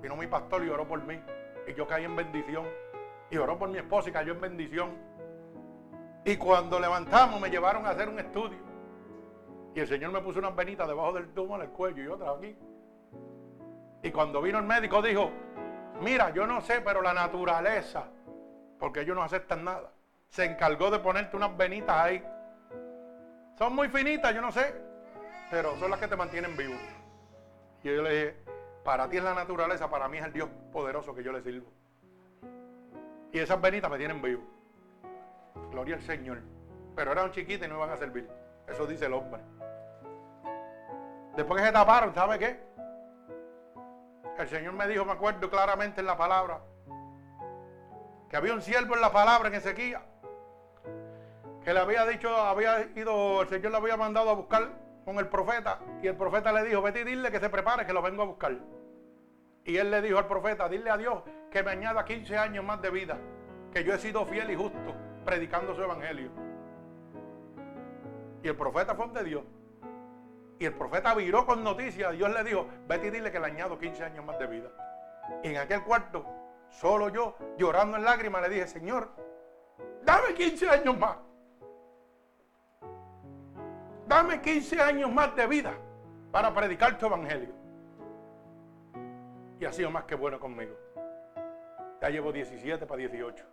Speaker 1: Vino mi pastor y oró por mí. Y yo caí en bendición. Y oró por mi esposa y cayó en bendición. Y cuando levantamos me llevaron a hacer un estudio. Y el Señor me puso unas venitas debajo del tumor en el cuello y otra aquí. Y cuando vino el médico dijo, mira, yo no sé, pero la naturaleza, porque ellos no aceptan nada, se encargó de ponerte unas venitas ahí. Son muy finitas, yo no sé, son las que te mantienen vivo. Y yo le dije, para ti es la naturaleza, para mí es el Dios poderoso que yo le sirvo. Y esas venitas me tienen vivo. Gloria al Señor. Pero eran chiquitas y no iban a servir. Eso dice el hombre. Después que se taparon, ¿sabe qué? El Señor me dijo, me acuerdo claramente en la palabra, que había un siervo en la palabra en Ezequiel, que le había dicho, había ido, el Señor le había mandado a buscar con el profeta, y el profeta le dijo, vete y dile que se prepare, que lo vengo a buscar. Y él le dijo al profeta, dile a Dios que me añada 15 años más de vida, que yo he sido fiel y justo predicando su evangelio. Y el profeta fue de Dios. Y el profeta viró con noticias. Dios le dijo, vete y dile que le añado 15 años más de vida. Y en aquel cuarto, solo yo, llorando en lágrimas, le dije, Señor, dame 15 años más. Dame 15 años más de vida para predicar tu evangelio. Y ha sido más que bueno conmigo. Ya llevo 17 para 18.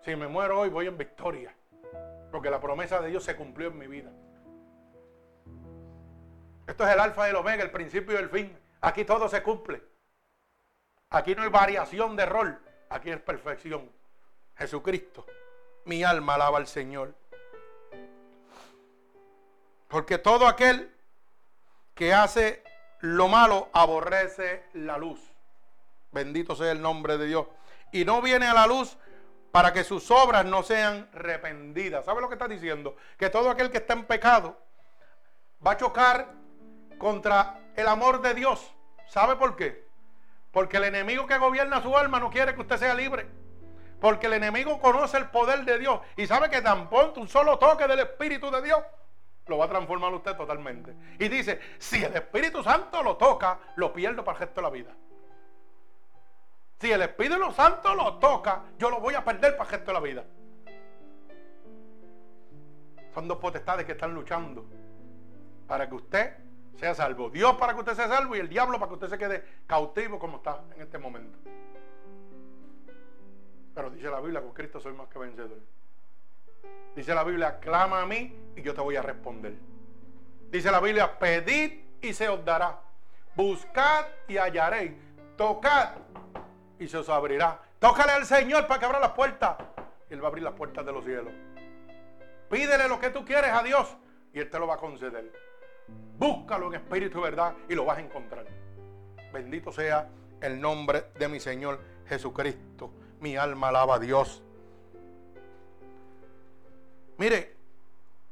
Speaker 1: Si me muero hoy, voy en victoria. Porque la promesa de Dios se cumplió en mi vida. Esto es el alfa y el omega, el principio y el fin. Aquí todo se cumple. Aquí no hay variación de rol. Aquí es perfección. Jesucristo. Mi alma alaba al Señor. Porque todo aquel que hace lo malo aborrece la luz. Bendito sea el nombre de Dios. Y no viene a la luz para que sus obras no sean rependidas. ¿Sabe lo que está diciendo? Que todo aquel que está en pecado va a chocar contra el amor de Dios. ¿Sabe por qué? Porque el enemigo que gobierna su alma no quiere que usted sea libre. Porque el enemigo conoce el poder de Dios y sabe que tan pronto un solo toque del Espíritu de Dios lo va a transformar usted totalmente. Y dice, si el Espíritu Santo lo toca, lo pierdo para el resto de la vida. Si el Espíritu Santo lo toca, yo lo voy a perder para el resto de la vida. Son dos potestades que están luchando para que usted sea salvo. Dios para que usted sea salvo y el diablo para que usted se quede cautivo como está en este momento. Pero dice la Biblia, con Cristo soy más que vencedor. Dice la Biblia, clama a mí y yo te voy a responder. Dice la Biblia, pedid y se os dará. Buscad y hallaréis. Tocad y se os abrirá. Tócale al Señor para que abra las puertas. Y Él va a abrir las puertas de los cielos. Pídele lo que tú quieres a Dios y Él te lo va a conceder. Búscalo en espíritu y verdad y lo vas a encontrar. Bendito sea el nombre de mi Señor Jesucristo. Mi alma alaba a Dios. Mire,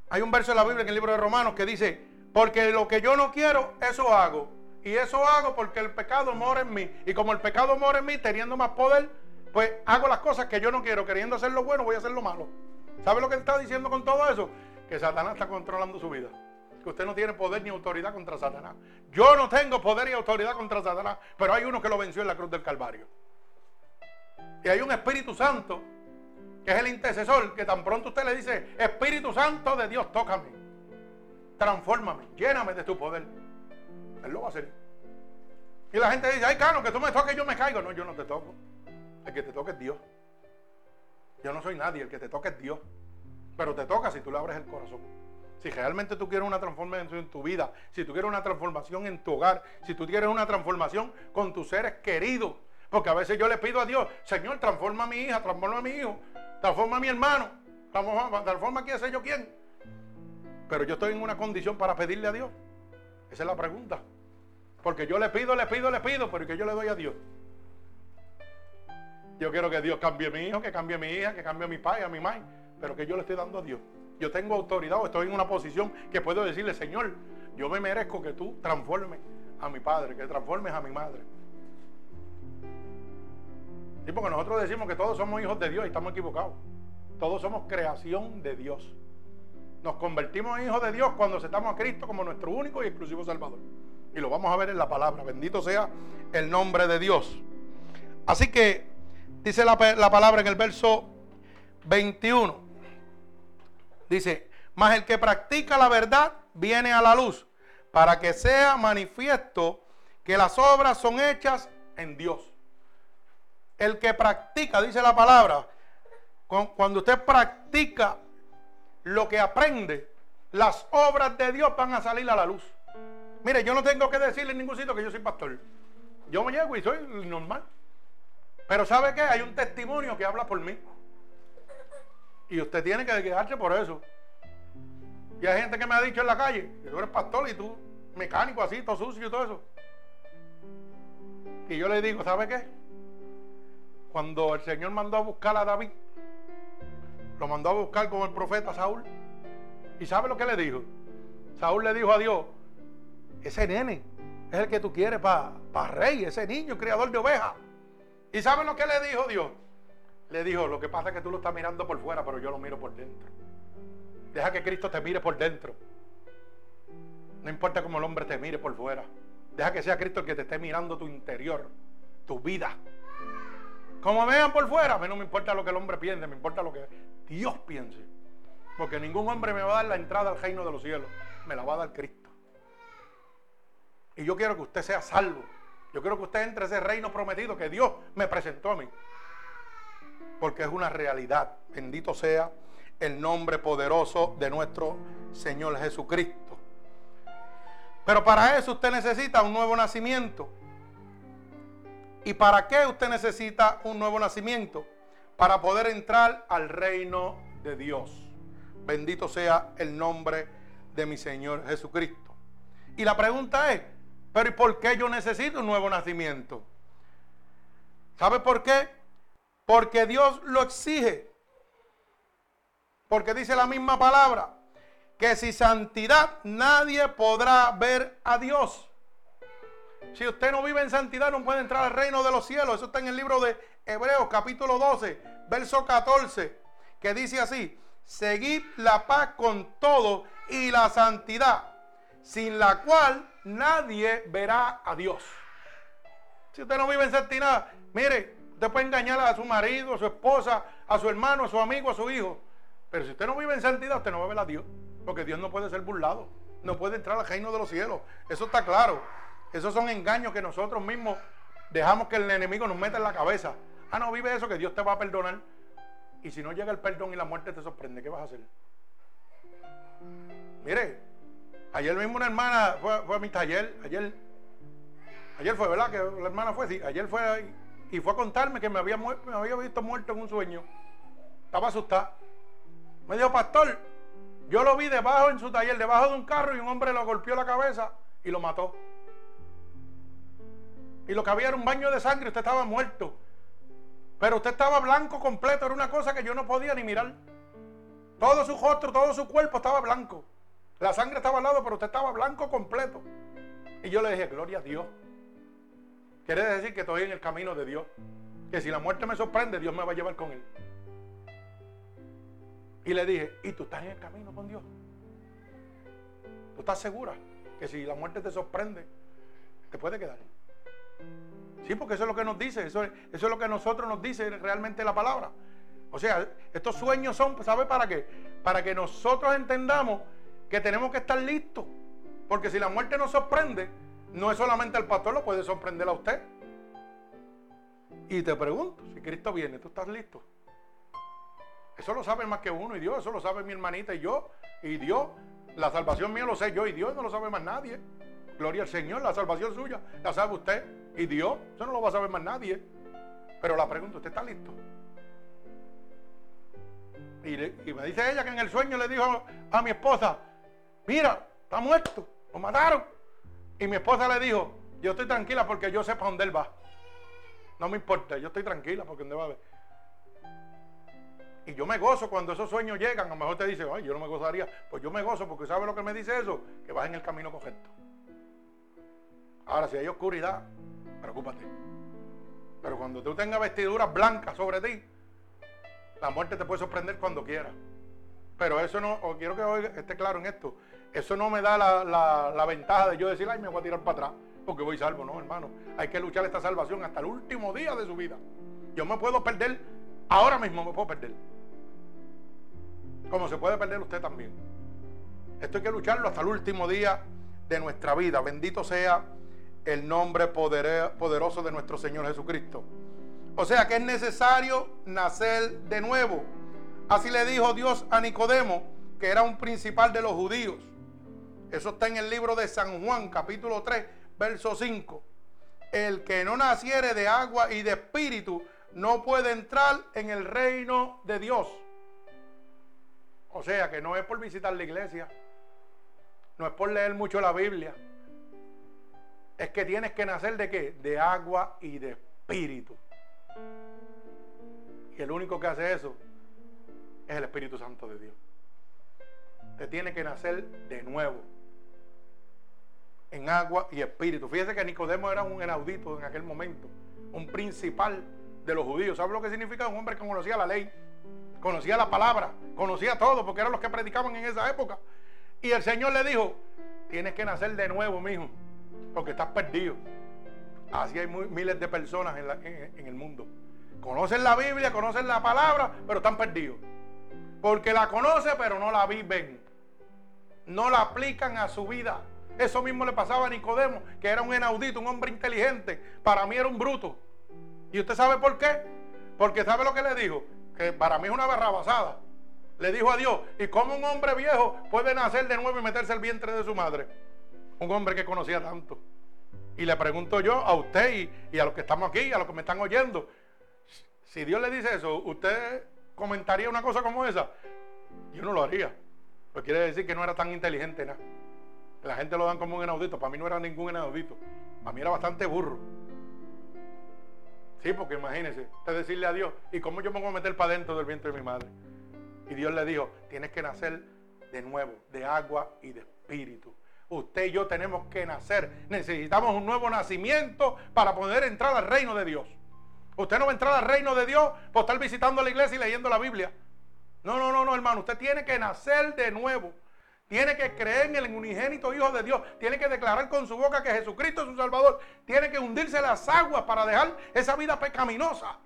Speaker 1: hay un verso en la Biblia en el libro de Romanos que dice, porque lo que yo no quiero, eso hago. Y eso hago porque el pecado mora en mí. Y como el pecado mora en mí, teniendo más poder, pues hago las cosas que yo no quiero. Queriendo hacer lo bueno, voy a hacer lo malo. ¿Sabe lo que está diciendo con todo eso? Que Satanás está controlando su vida. Que usted no tiene poder ni autoridad contra Satanás. Yo no tengo poder y autoridad contra Satanás, pero hay uno que lo venció en la cruz del Calvario. Y hay un Espíritu Santo que es el intercesor, que tan pronto usted le dice, Espíritu Santo de Dios, tócame, transfórmame, lléname de tu poder. Él lo va a hacer. Y la gente dice, ay, Cano, que tú me toques, yo me caigo. No, yo no te toco. El que te toque es Dios. Yo no soy nadie, el que te toque es Dios. Pero te toca si tú le abres el corazón. Si realmente tú quieres una transformación en tu vida, si tú quieres una transformación en tu hogar, si tú quieres una transformación con tus seres queridos. Porque a veces yo le pido a Dios, Señor, transforma a mi hija, transforma a mi hijo, transforma a mi hermano, transforma, a quién sé yo quién. Pero yo estoy en una condición para pedirle a Dios. Esa es la pregunta. Porque yo le pido, le pido, le pido, pero que yo le doy a Dios. Yo quiero que Dios cambie a mi hijo, que cambie a mi hija, que cambie a mi padre, a mi madre, pero que yo le estoy dando a Dios. Yo tengo autoridad o estoy en una posición que puedo decirle, Señor, yo me merezco que tú transformes a mi padre, que transformes a mi madre. Y porque nosotros decimos que todos somos hijos de Dios y estamos equivocados. Todos somos creación de Dios. Nos convertimos en hijos de Dios cuando aceptamos a Cristo como nuestro único y exclusivo Salvador. Y lo vamos a ver en la palabra. Bendito sea el nombre de Dios. Así que dice la, la palabra en el verso 21. Dice, mas el que practica la verdad viene a la luz para que sea manifiesto que las obras son hechas en Dios. El que practica, dice la palabra, cuando usted practica lo que aprende, las obras de Dios van a salir a la luz. Mire, yo no tengo que decirle en ningún sitio que yo soy pastor. Yo me llego y soy normal. Pero ¿sabe qué? Hay un testimonio que habla por mí. Y usted tiene que quedarse por eso. Y hay gente que me ha dicho en la calle, que tú eres pastor y tú mecánico así, todo sucio y todo eso. Y yo le digo, ¿sabe qué? Cuando el Señor mandó a buscar a David, lo mandó a buscar como el profeta Saúl. ¿Y sabe lo que le dijo? Saúl le dijo a Dios, ese nene es el que tú quieres para rey, ese niño, criador de ovejas. ¿Y sabe lo que le dijo Dios? Le dijo, lo que pasa es que tú lo estás mirando por fuera, pero yo lo miro por dentro. Deja que Cristo te mire por dentro. No importa cómo el hombre te mire por fuera. Deja que sea Cristo el que te esté mirando tu interior, tu vida. Como vean por fuera, a mí no me importa lo que el hombre piense, me importa lo que Dios piense. Porque ningún hombre me va a dar la entrada al reino de los cielos. Me la va a dar Cristo. Y yo quiero que usted sea salvo. Yo quiero que usted entre ese reino prometido que Dios me presentó a mí porque es una realidad. Bendito sea el nombre poderoso de nuestro Señor Jesucristo. Pero para eso usted necesita un nuevo nacimiento. ¿Y para qué usted necesita un nuevo nacimiento? Para poder entrar al reino de Dios. Bendito sea el nombre de mi Señor Jesucristo. Y la pregunta es, pero ¿y por qué yo necesito un nuevo nacimiento? ¿Sabe por qué? Porque Dios lo exige. Porque dice la misma palabra, que sin santidad nadie podrá ver a Dios. Si usted no vive en santidad, no puede entrar al reino de los cielos. Eso está en el libro de Hebreos, capítulo 12, verso 14, que dice así: Seguid la paz con todo y la santidad, sin la cual nadie verá a Dios. Si usted no vive en santidad, mire, usted puede engañar a su marido, a su esposa, a su hermano, a su amigo, a su hijo. Pero si usted no vive en santidad, usted no va a ver a Dios. Porque Dios no puede ser burlado. No puede entrar al reino de los cielos. Eso está claro. Esos son engaños que nosotros mismos dejamos que el enemigo nos meta en la cabeza. Ah, no, vive eso que Dios te va a perdonar. Y si no llega el perdón y la muerte te sorprende, ¿qué vas a hacer? Mire, ayer mismo una hermana fue, a mi taller, ayer, ayer fue, ¿verdad? Que la hermana fue, sí, ayer fue y fue a contarme que me había, me había visto muerto en un sueño. Estaba asustada. Me dijo, pastor, yo lo vi debajo en su taller, debajo de un carro y un hombre lo golpeó la cabeza y lo mató. Y lo que había era un baño de sangre, usted estaba muerto. Pero usted estaba blanco completo, era una cosa que yo no podía ni mirar. Todo su rostro, todo su cuerpo estaba blanco. La sangre estaba al lado, pero usted estaba blanco completo. Y yo le dije, gloria a Dios. Quiere decir que estoy en el camino de Dios. Que si la muerte me sorprende, Dios me va a llevar con él. Y le dije, ¿y tú estás en el camino con Dios? ¿Tú estás segura que si la muerte te sorprende, te puede quedar? Sí, porque eso es lo que nos dice, eso, eso es lo que nosotros nos dice realmente la palabra. O sea, estos sueños son, ¿sabe para qué? Para que nosotros entendamos que tenemos que estar listos. Porque si la muerte nos sorprende, no es solamente el pastor, lo puede sorprender a usted. Y te pregunto, si Cristo viene, ¿tú estás listo? Eso lo sabe más que uno y Dios, eso lo sabe mi hermanita y yo. Y Dios, la salvación mía lo sé yo y Dios no lo sabe más nadie. Gloria al Señor, la salvación suya la sabe usted y Dios, eso no lo va a saber más nadie. Pero la pregunta, ¿usted está listo? Y, me dice ella que en el sueño le dijo a mi esposa, mira, está muerto, lo mataron. Y mi esposa le dijo, yo estoy tranquila porque yo sé para dónde él va. No me importa, yo estoy tranquila porque dónde va a ver. Y yo me gozo cuando esos sueños llegan. A lo mejor te dice, ay, yo no me gozaría. Pues yo me gozo porque ¿sabe lo que me dice eso? Que vas en el camino correcto. Ahora, si hay oscuridad, preocúpate. Pero cuando tú tengas vestiduras blancas sobre ti, la muerte te puede sorprender cuando quiera. Pero eso no, o quiero que esté claro en esto, eso no me da la, ventaja de yo decir, ay, me voy a tirar para atrás, porque voy salvo, no, hermano. Hay que luchar esta salvación hasta el último día de su vida. Yo me puedo perder, ahora mismo me puedo perder. Como se puede perder usted también. Esto hay que lucharlo hasta el último día de nuestra vida. Bendito sea el nombre poderoso de nuestro Señor Jesucristo. O sea que es necesario nacer de nuevo. Así le dijo Dios a Nicodemo, que era un principal de los judíos. Eso está en el libro de San Juan, capítulo 3, verso 5. El que no naciere de agua y de espíritu no puede entrar en el reino de Dios. O sea que no es por visitar la iglesia, no es por leer mucho la Biblia. Es que tienes que nacer de qué? De agua y de espíritu. Y el único que hace eso es el Espíritu Santo de Dios. Te tiene que nacer de nuevo. En agua y espíritu. Fíjese que Nicodemo era un enaudito en aquel momento. Un principal de los judíos. ¿Sabe lo que significa? Un hombre que conocía la ley. Conocía la palabra. Conocía todo porque eran los que predicaban en esa época. Y el Señor le dijo, tienes que nacer de nuevo, mijo. Porque estás perdido. Así hay miles de personas en el mundo. Conocen la Biblia, conocen la palabra, pero están perdidos. Porque la conocen, pero no la viven. No la aplican a su vida. Eso mismo le pasaba a Nicodemo, que era un inaudito, un hombre inteligente. Para mí era un bruto. ¿Y usted sabe por qué? Porque sabe lo que le dijo, que para mí es una barrabasada. Le dijo a Dios, ¿y cómo un hombre viejo puede nacer de nuevo y meterse al vientre de su madre? Un hombre que conocía tanto. Y le pregunto yo a usted y, a los que estamos aquí, a los que me están oyendo, si Dios le dice eso, ¿usted comentaría una cosa como esa? Yo no lo haría. Pues quiere decir que no era tan inteligente nada. La gente lo dan como un inaudito. Para mí no era ningún inaudito. Para mí era bastante burro. Sí, porque imagínese, usted decirle a Dios, ¿y cómo yo me voy a meter para dentro del vientre de mi madre? Y Dios le dijo, tienes que nacer de nuevo, de agua y de espíritu. Usted y yo tenemos que nacer. Necesitamos un nuevo nacimiento para poder entrar al reino de Dios. Usted no va a entrar al reino de Dios por estar visitando la iglesia y leyendo la Biblia. No, no, no, no, hermano. Usted tiene que nacer de nuevo. Tiene que creer en el unigénito Hijo de Dios. Tiene que declarar con su boca que Jesucristo es su Salvador. Tiene que hundirse las aguas para dejar esa vida pecaminosa.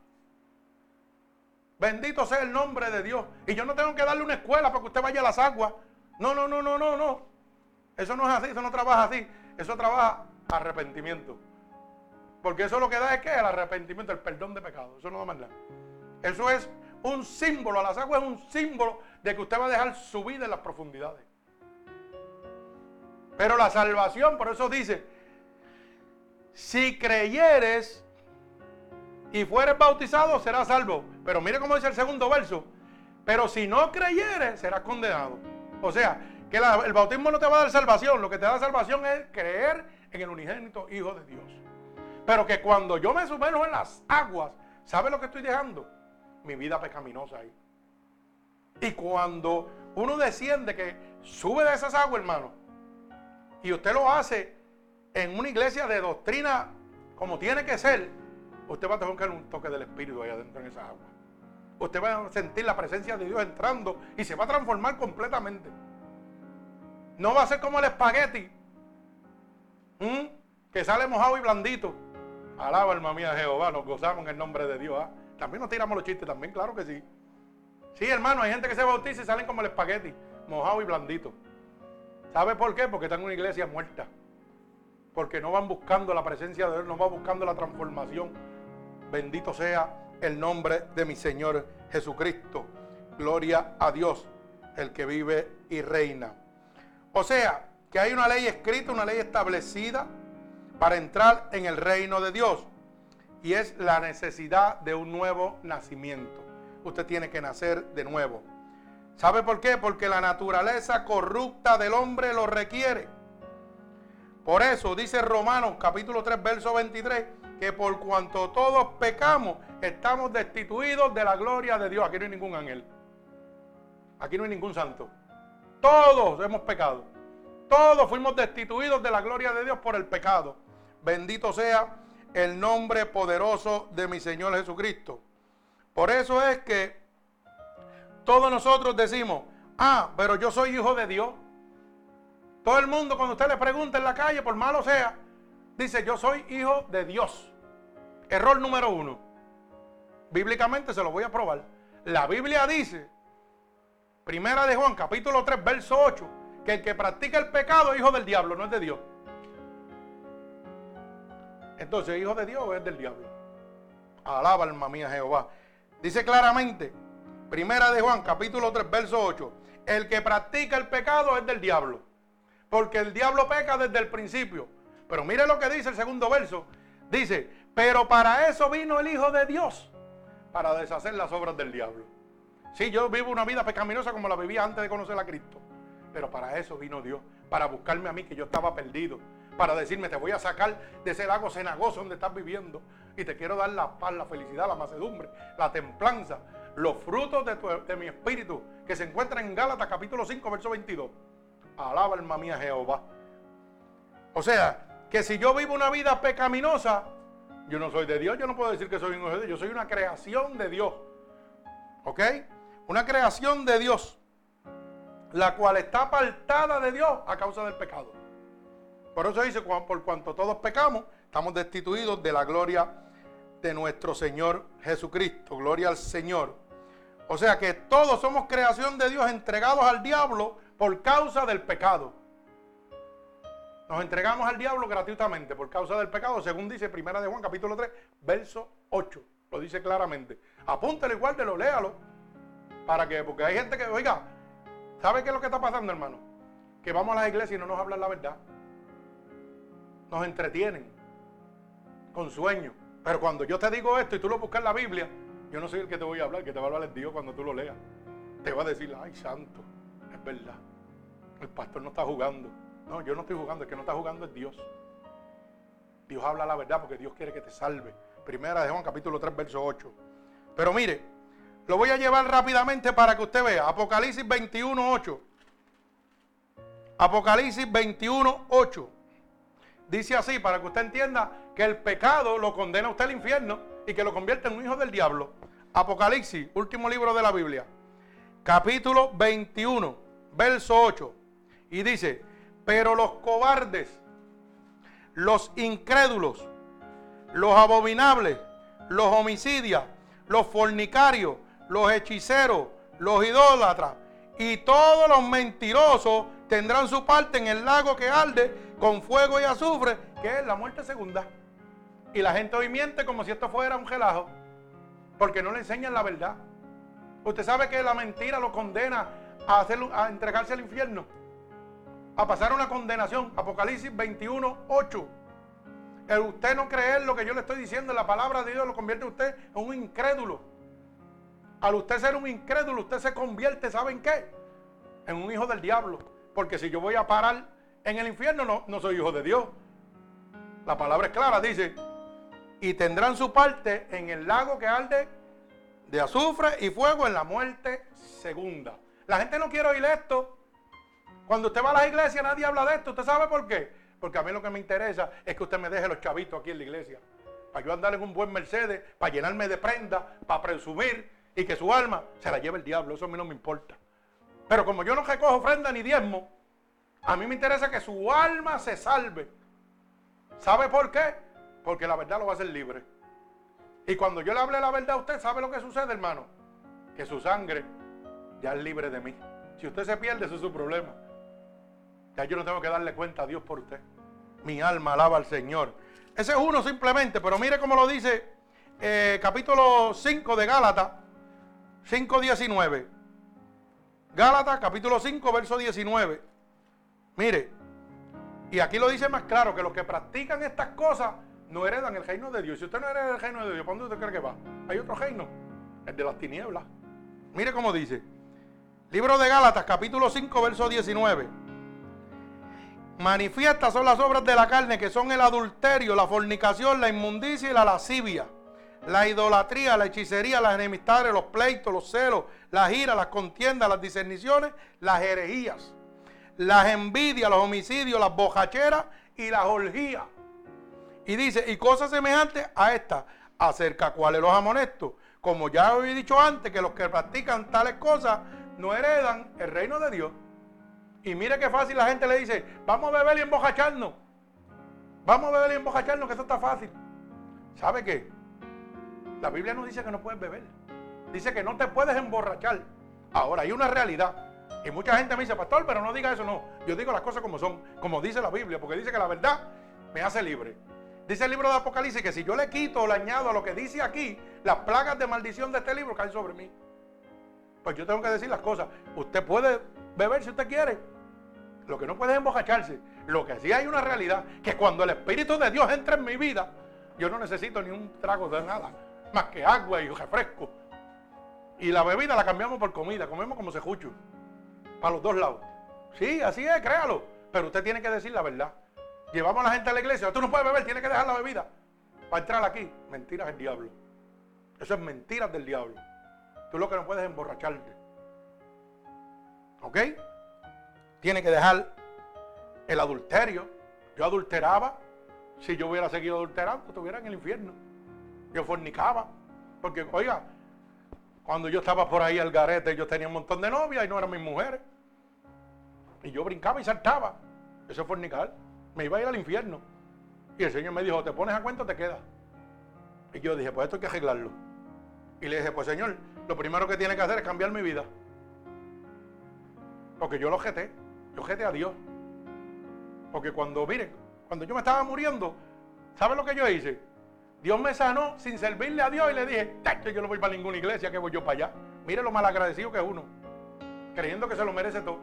Speaker 1: Bendito sea el nombre de Dios. Y yo no tengo que darle una escuela para que usted vaya a las aguas. No, no, no, no, no, no. Eso no es así, eso no trabaja así. Eso trabaja arrepentimiento. Porque eso lo que da es que el arrepentimiento, el perdón de pecado. Eso no da más nada. Eso es un símbolo. A las aguas es un símbolo de que usted va a dejar su vida en las profundidades. Pero la salvación, por eso dice, si creyeres y fueres bautizado, serás salvo. Pero mire cómo dice el segundo verso. Pero si no creyeres, serás condenado. O sea, que el bautismo no te va a dar salvación. Lo que te da salvación es creer en el unigénito Hijo de Dios. Pero que cuando yo me sumerjo en las aguas, ¿sabe lo que estoy dejando? Mi vida pecaminosa ahí. Y cuando uno desciende, que sube de esas aguas, hermano, y usted lo hace en una iglesia de doctrina como tiene que ser, usted va a tener un toque del Espíritu ahí adentro en esa agua. Usted va a sentir la presencia de Dios entrando y se va a transformar completamente. No va a ser como el espagueti, que sale mojado y blandito. Alaba alma mía Jehová, nos gozamos en el nombre de Dios. ¿ah? También nos tiramos los chistes, también, claro que sí. Sí, hermano, hay gente que se bautiza y salen como el espagueti, mojado y blandito. ¿Sabe por qué? Porque están en una iglesia muerta. Porque no van buscando la presencia de Dios, no van buscando la transformación. Bendito sea el nombre de mi Señor Jesucristo. Gloria a Dios, el que vive y reina. O sea, que hay una ley escrita, una ley establecida para entrar en el reino de Dios. Y es la necesidad de un nuevo nacimiento. Usted tiene que nacer de nuevo. ¿Sabe por qué? Porque la naturaleza corrupta del hombre lo requiere. Por eso dice Romanos capítulo 3, verso 23, que por cuanto todos pecamos, estamos destituidos de la gloria de Dios. Aquí no hay ningún ángel. Aquí no hay ningún santo. Todos hemos pecado. Todos fuimos destituidos de la gloria de Dios por el pecado. Bendito sea el nombre poderoso de mi Señor Jesucristo. Por eso es que todos nosotros decimos, ah, pero yo soy hijo de Dios. Todo el mundo cuando usted le pregunta en la calle, por malo sea, dice, yo soy hijo de Dios. Error número uno. Bíblicamente se lo voy a probar. La Biblia dice, primera de Juan, capítulo 3, verso 8, que el que practica el pecado es hijo del diablo, no es de Dios. Entonces, hijo de Dios es del diablo. Alaba alma mía Jehová. Dice claramente, Primera de Juan, capítulo 3, verso 8. El que practica el pecado es del diablo. Porque el diablo peca desde el principio. Pero mire lo que dice el segundo verso. Dice, pero para eso vino el Hijo de Dios. Para deshacer las obras del diablo. Sí, yo vivo una vida pecaminosa como la vivía antes de conocer a Cristo. Pero para eso vino Dios. Para buscarme a mí que yo estaba perdido. Para decirme, te voy a sacar de ese lago cenagoso donde estás viviendo. Y te quiero dar la paz, la felicidad, la macedumbre, la templanza los frutos de, mi espíritu que se encuentran en Gálatas capítulo 5, verso 22. Alaba alma mía Jehová. O sea, que si yo vivo una vida pecaminosa, yo no soy de Dios, yo no puedo decir que soy un hijo de Dios, yo soy una creación de Dios. ¿Ok? Una creación de Dios, la cual está apartada de Dios a causa del pecado. Por eso dice, por cuanto todos pecamos, estamos destituidos de la gloria de nuestro Señor Jesucristo. Gloria al Señor. O sea que todos somos creación de Dios entregados al diablo por causa del pecado. Nos entregamos al diablo gratuitamente por causa del pecado, según dice Primera de Juan capítulo 3, verso 8. Lo dice claramente. Apúntelo igual de lo léalo. Para que, porque hay gente que, oiga, ¿sabe qué es lo que está pasando, hermano? Que vamos a las iglesias y no nos hablan la verdad. Nos entretienen con sueños. Pero cuando yo te digo esto y tú lo buscas en la Biblia, yo no soy el que te voy a hablar, que te va a hablar Dios cuando tú lo leas. Te va a decir, ay, santo, es verdad. El pastor no está jugando. No, yo no estoy jugando, el que no está jugando es Dios. Dios habla la verdad porque Dios quiere que te salve. Primera de Juan capítulo 3, verso 8. Pero mire, lo voy a llevar rápidamente para que usted vea. Apocalipsis 21, 8. Apocalipsis 21, 8. Dice así, para que usted entienda que el pecado lo condena a usted al infierno y que lo convierte en un hijo del diablo. Apocalipsis, último libro de la Biblia, capítulo 21, verso 8. Y dice, pero los cobardes, los incrédulos, los abominables, los homicidios, los fornicarios, los hechiceros, los idólatras y todos los mentirosos tendrán su parte en el lago que arde con fuego y azufre, que es la muerte segunda. Y la gente hoy miente como si esto fuera un relajo, porque no le enseñan la verdad. Usted sabe que la mentira lo condena a, a entregarse al infierno, a pasar una condenación. Apocalipsis 21, 8. El usted no creer lo que yo le estoy diciendo, la palabra de Dios lo convierte a usted en un incrédulo. Al usted ser un incrédulo, usted se convierte, ¿saben qué? En un hijo del diablo. Porque si yo voy a parar en el infierno, no, no soy hijo de Dios. La palabra es clara, dice, y tendrán su parte en el lago que arde de azufre y fuego en la muerte segunda. La gente no quiere oír esto. Cuando usted va a la iglesia nadie habla de esto. ¿Usted sabe por qué? Porque a mí lo que me interesa es que usted me deje los chavitos aquí en la iglesia. Para yo andar en un buen Mercedes, para llenarme de prenda, para presumir y que su alma se la lleve el diablo. Eso a mí no me importa. Pero como yo no recojo ofrenda ni diezmo, a mí me interesa que su alma se salve. ¿Sabe por qué? Porque la verdad lo va a hacer libre. Y cuando yo le hable la verdad a usted, ¿sabe lo que sucede, hermano? Que su sangre ya es libre de mí. Si usted se pierde, eso es su problema. Ya yo no tengo que darle cuenta a Dios por usted. Mi alma alaba al Señor. Ese es uno simplemente, pero mire cómo lo dice eh, capítulo 5 de Gálatas, 5.19. Gálatas, capítulo 5, verso 19. Mire, y aquí lo dice más claro, que los que practican estas cosas no heredan el reino de Dios. Si usted no hereda el reino de Dios, ¿para dónde usted cree que va? Hay otro reino, el de las tinieblas. Mire cómo dice. Libro de Gálatas, capítulo 5, verso 19. Manifiestas son las obras de la carne, que son el adulterio, la fornicación, la inmundicia y la lascivia, la idolatría, la hechicería, las enemistades, los pleitos, los celos, las iras, las contiendas, las discerniciones, las herejías las envidias, los homicidios, las bojacheras y las orgías. Y dice, y cosas semejantes a estas, acerca a cuales los amonesto. Como ya he dicho antes, que los que practican tales cosas no heredan el reino de Dios. Y mire qué fácil la gente le dice, vamos a beber y embojacharnos. Vamos a beber y embojacharnos, que eso está fácil. ¿Sabe qué? La Biblia no dice que no puedes beber. Dice que no te puedes emborrachar. Ahora, hay una realidad. Y mucha gente me dice, pastor, pero no diga eso, no. Yo digo las cosas como son, como dice la Biblia, porque dice que la verdad me hace libre. Dice el libro de Apocalipsis que si yo le quito o le añado a lo que dice aquí, las plagas de maldición de este libro caen sobre mí. Pues yo tengo que decir las cosas. Usted puede beber si usted quiere. Lo que no puede es embojacharse. Lo que sí hay una realidad, que cuando el Espíritu de Dios entra en mi vida, yo no necesito ni un trago de nada, más que agua y refresco. Y la bebida la cambiamos por comida, comemos como se jucho para los dos lados. Sí, así es, créalo. Pero usted tiene que decir la verdad. Llevamos a la gente a la iglesia. Tú no puedes beber, tienes que dejar la bebida. Para entrar aquí, mentiras del diablo. Eso es mentiras del diablo. Tú lo que no puedes es emborracharte. ¿Ok? Tiene que dejar el adulterio. Yo adulteraba. Si yo hubiera seguido adulterando, estuviera en el infierno. Yo fornicaba. Porque, oiga, cuando yo estaba por ahí al garete, yo tenía un montón de novias y no eran mis mujeres. Y yo brincaba y saltaba. Eso es fornicar. Me iba a ir al infierno. Y el Señor me dijo, te pones a cuenta te quedas. Y yo dije, pues esto hay que arreglarlo. Y le dije, pues Señor, lo primero que tiene que hacer es cambiar mi vida. Porque yo lo jeté. Yo jeté a Dios. Porque cuando, miren, cuando yo me estaba muriendo, ¿saben lo que yo hice? Dios me sanó sin servirle a Dios y le dije, yo no voy para ninguna iglesia, que voy yo para allá. Mire lo malagradecido que es uno, creyendo que se lo merece todo.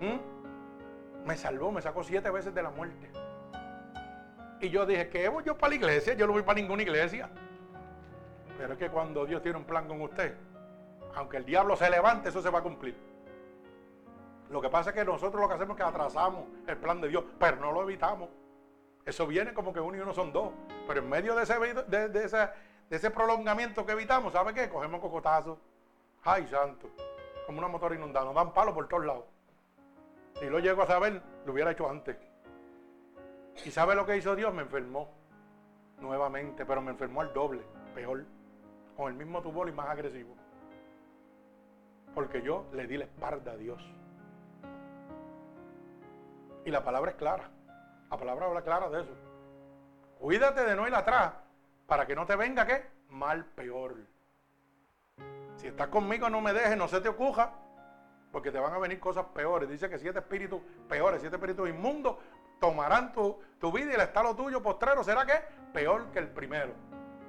Speaker 1: ¿Mm? Me salvó, me sacó siete veces de la muerte. Y yo dije, ¿qué voy yo para la iglesia? Yo no voy para ninguna iglesia. Pero es que cuando Dios tiene un plan con usted, aunque el diablo se levante, eso se va a cumplir. Lo que pasa es que nosotros lo que hacemos es que atrasamos el plan de Dios, pero no lo evitamos. Eso viene como que uno y uno son dos. Pero en medio de ese, de, ese, de ese prolongamiento que evitamos, ¿sabe qué? Cogemos cocotazos. Ay, santo. Como una motor inundada. Nos dan palos por todos lados. Si lo llego a saber, lo hubiera hecho antes. ¿Y sabe lo que hizo Dios? Me enfermó nuevamente, pero me enfermó al doble, peor, con el mismo tumor y más agresivo. Porque yo le di la espalda a Dios. Y la palabra es clara. La palabra habla clara de eso. Cuídate de no ir atrás para que no te venga qué? Mal peor. Si estás conmigo no me dejes, no se te ocurra, porque te van a venir cosas peores. Dice que siete espíritus peores, siete espíritus inmundos tomarán tu, vida y el estado tuyo postrero será que peor que el primero.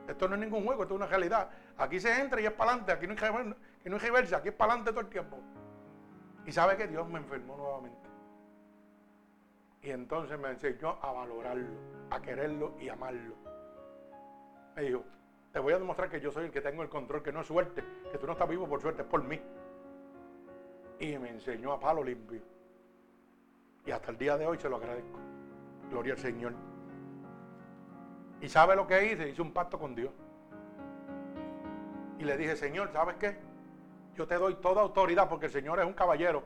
Speaker 1: Esto no es ningún juego, esto es una realidad. Aquí se entra y es para adelante, aquí no hay, no reversa, aquí es para adelante todo el tiempo. Y sabe que Dios me enfermó nuevamente. Y entonces me enseñó a valorarlo, a quererlo y amarlo. Me dijo, te voy a demostrar que yo soy el que tengo el control, que no es suerte, que tú no estás vivo por suerte, es por mí. Y me enseñó a palo limpio. Y hasta el día de hoy se lo agradezco. Gloria al Señor. ¿Y sabe lo que hice? Hice un pacto con Dios. Y le dije, Señor, ¿sabes qué? Yo te doy toda autoridad porque el Señor es un caballero.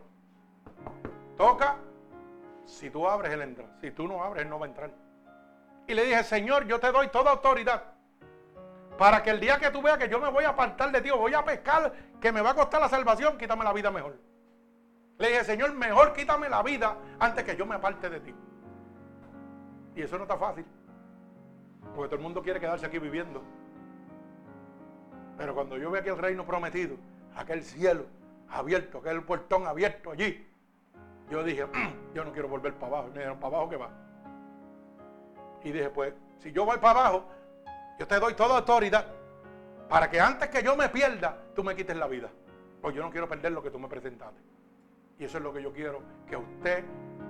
Speaker 1: Toca. Si tú abres, Él entra. Si tú no abres, Él no va a entrar. Y le dije, Señor, yo te doy toda autoridad. Para que el día que tú veas que yo me voy a apartar de ti, voy a pescar, que me va a costar la salvación, quítame la vida mejor. Le dije, Señor, mejor quítame la vida antes que yo me aparte de ti. Y eso no está fácil. Porque todo el mundo quiere quedarse aquí viviendo. Pero cuando yo ve aquel reino prometido, aquel cielo abierto, aquel portón abierto allí, yo dije, mm, yo no quiero volver para abajo. Y me dijeron, ¿para abajo qué va? Y dije, pues, si yo voy para abajo, yo te doy toda autoridad para que antes que yo me pierda, tú me quites la vida. Pues yo no quiero perder lo que tú me presentaste. Y eso es lo que yo quiero, que usted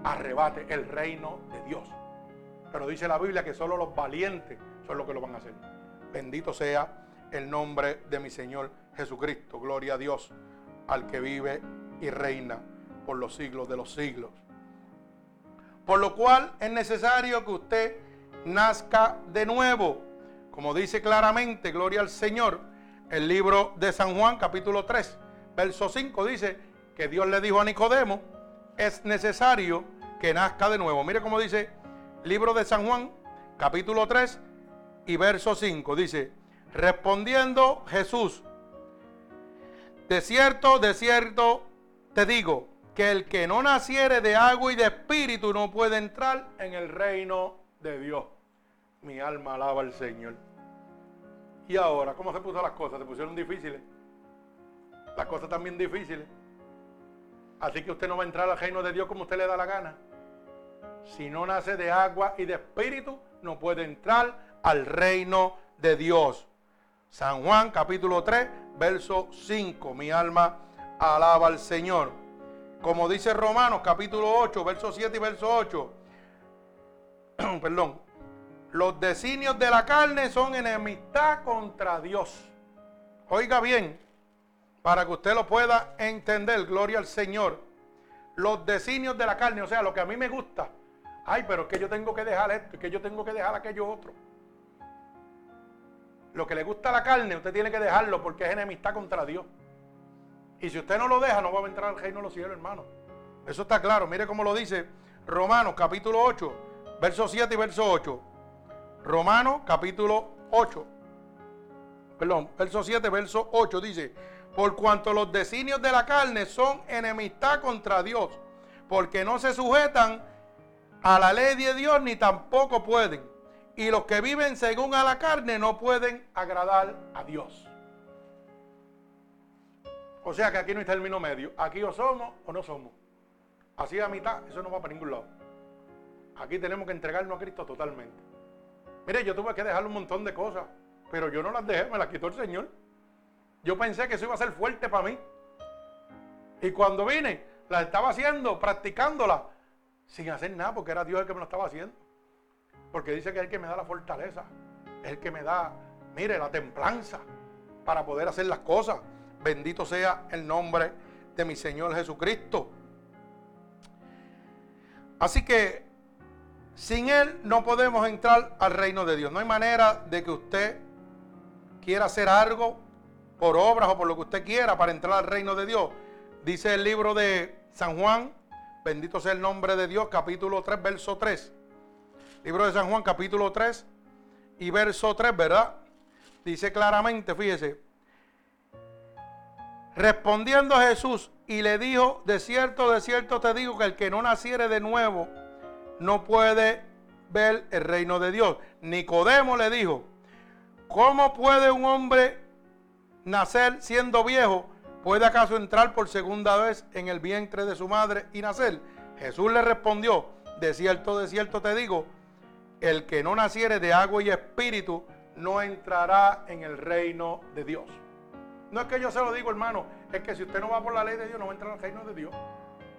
Speaker 1: arrebate el reino de Dios. Pero dice la Biblia que solo los valientes son los que lo van a hacer. Bendito sea el nombre de mi Señor Jesucristo. Gloria a Dios, al que vive y reina por los siglos de los siglos. Por lo cual es necesario que usted nazca de nuevo. Como dice claramente, gloria al Señor, el libro de San Juan, capítulo 3, verso 5, dice, que Dios le dijo a Nicodemo, es necesario que nazca de nuevo. Mire cómo dice libro de San Juan, capítulo 3 y verso 5. Dice, respondiendo Jesús, de cierto, de cierto te digo, que el que no naciere de agua y de espíritu no puede entrar en el reino de Dios. Mi alma alaba al Señor. Y ahora, ¿cómo se puso las cosas? Se pusieron difíciles. Las cosas también difíciles. Así que usted no va a entrar al reino de Dios como usted le da la gana. Si no nace de agua y de espíritu, no puede entrar al reino de Dios. San Juan capítulo 3, verso 5. Mi alma alaba al Señor. Como dice Romanos capítulo 8, verso 7 y verso 8. Perdón. Los designios de la carne son enemistad contra Dios. Oiga bien, para que usted lo pueda entender, gloria al Señor, los designios de la carne, o sea, lo que a mí me gusta. Ay, pero es que yo tengo que dejar esto, es que yo tengo que dejar aquello otro. Lo que le gusta a la carne, usted tiene que dejarlo porque es enemistad contra Dios. Y si usted no lo deja, no va a entrar al reino de los cielos, hermano. Eso está claro. Mire cómo lo dice Romanos capítulo 8, verso 7 y verso 8. Romanos capítulo 8. Perdón, verso 7, verso 8 dice, por cuanto los designios de la carne son enemistad contra Dios, porque no se sujetan a la ley de Dios ni tampoco pueden. Y los que viven según a la carne no pueden agradar a Dios. O sea que aquí no hay término medio. Aquí o somos o no somos. Así a mitad, eso no va para ningún lado. Aquí tenemos que entregarnos a Cristo totalmente. Mire, yo tuve que dejar un montón de cosas, pero yo no las dejé, me las quitó el Señor. Yo pensé que eso iba a ser fuerte para mí. Y cuando vine, la estaba haciendo, practicándola, sin hacer nada, porque era Dios el que me lo estaba haciendo. Porque dice que es el que me da la fortaleza, es el que me da, mire, la templanza para poder hacer las cosas. Bendito sea el nombre de mi Señor Jesucristo. Así que sin Él no podemos entrar al reino de Dios. No hay manera de que usted quiera hacer algo por obras o por lo que usted quiera para entrar al reino de Dios. Dice el libro de San Juan, bendito sea el nombre de Dios, capítulo 3, verso 3. Libro de San Juan, capítulo 3 y verso 3, ¿verdad? Dice claramente, fíjese, respondiendo Jesús y le dijo, de cierto, de cierto te digo que el que no naciere de nuevo no puede ver el reino de Dios. Nicodemo le dijo, ¿cómo puede un hombre nacer siendo viejo? ¿Puede acaso entrar por segunda vez en el vientre de su madre y nacer? Jesús le respondió, de cierto, de cierto te digo, el que no naciere de agua y espíritu no entrará en el reino de Dios. No es que yo se lo digo, hermano, es que si usted no va por la ley de Dios, no va a entrar al reino de Dios.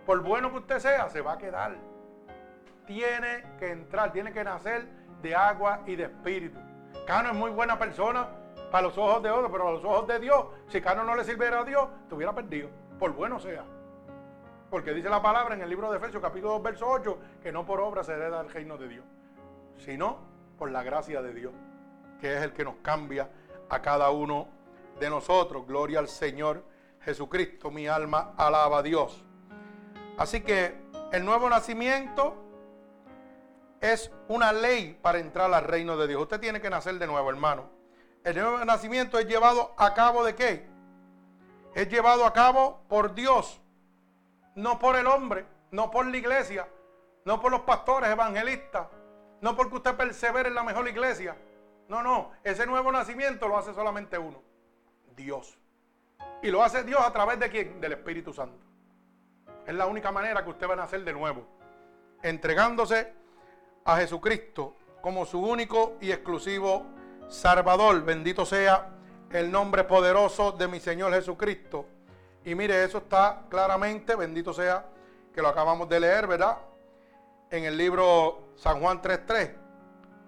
Speaker 1: Por bueno que usted sea, se va a quedar. Tiene que entrar, tiene que nacer de agua y de espíritu. Cano es muy buena persona para los ojos de otros, pero a los ojos de Dios, si Cano no le sirviera a Dios, estuviera perdido. Por bueno sea. Porque dice la palabra en el libro de Efesios, capítulo 2, verso 8, que no por obra se hereda el reino de Dios, sino por la gracia de Dios, que es el que nos cambia a cada uno de nosotros. Gloria al Señor Jesucristo. Mi alma alaba a Dios. Así que el nuevo nacimiento es una ley para entrar al reino de Dios. Usted tiene que nacer de nuevo, hermano. El nuevo nacimiento es llevado a cabo de qué? Es llevado a cabo por Dios, no por el hombre, no por la iglesia, no por los pastores evangelistas, no porque usted persevere en la mejor iglesia. No, no, ese nuevo nacimiento lo hace solamente uno. Dios. Y lo hace Dios a través de quién? Del Espíritu Santo. Es la única manera que usted va a nacer de nuevo. Entregándose a Jesucristo como su único y exclusivo Salvador. Bendito sea el nombre poderoso de mi Señor Jesucristo. Y mire, eso está claramente, bendito sea que lo acabamos de leer, ¿verdad? En el libro San Juan 3.3,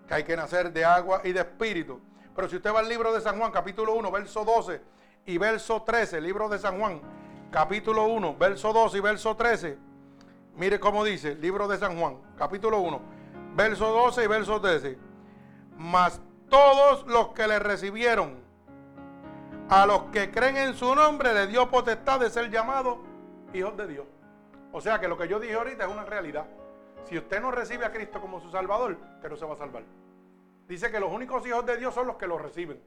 Speaker 1: que hay que nacer de agua y de espíritu. Pero si usted va al libro de San Juan, capítulo 1, verso 12 y verso 13, libro de San Juan, capítulo 1, verso 12 y verso 13, mire cómo dice, libro de San Juan, capítulo 1, verso 12 y verso 13. Mas todos los que le recibieron, a los que creen en su nombre, le dio potestad de ser llamados hijos de Dios. O sea que lo que yo dije ahorita es una realidad. Si usted no recibe a Cristo como su Salvador, usted no se va a salvar. Dice que los únicos hijos de Dios son los que lo reciben.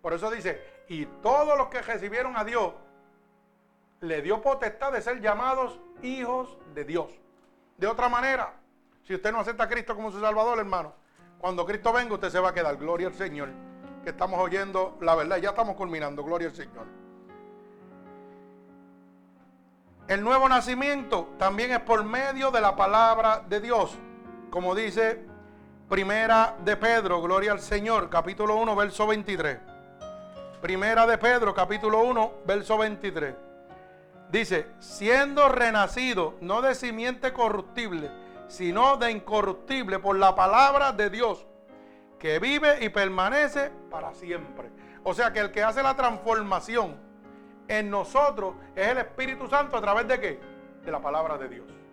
Speaker 1: Por eso dice, y todos los que recibieron a Dios, le dio potestad de ser llamados hijos de Dios. De otra manera, si usted no acepta a Cristo como su Salvador, hermano, cuando Cristo venga usted se va a quedar. Gloria al Señor. Que estamos oyendo la verdad. Ya estamos culminando. Gloria al Señor. El nuevo nacimiento también es por medio de la palabra de Dios. Como dice Primera de Pedro, gloria al Señor, capítulo 1, verso 23. Primera de Pedro, capítulo 1, verso 23. Dice, siendo renacido, no de simiente corruptible, sino de incorruptible por la palabra de Dios, que vive y permanece para siempre. O sea que el que hace la transformación en nosotros es el Espíritu Santo a través de qué? De la palabra de Dios.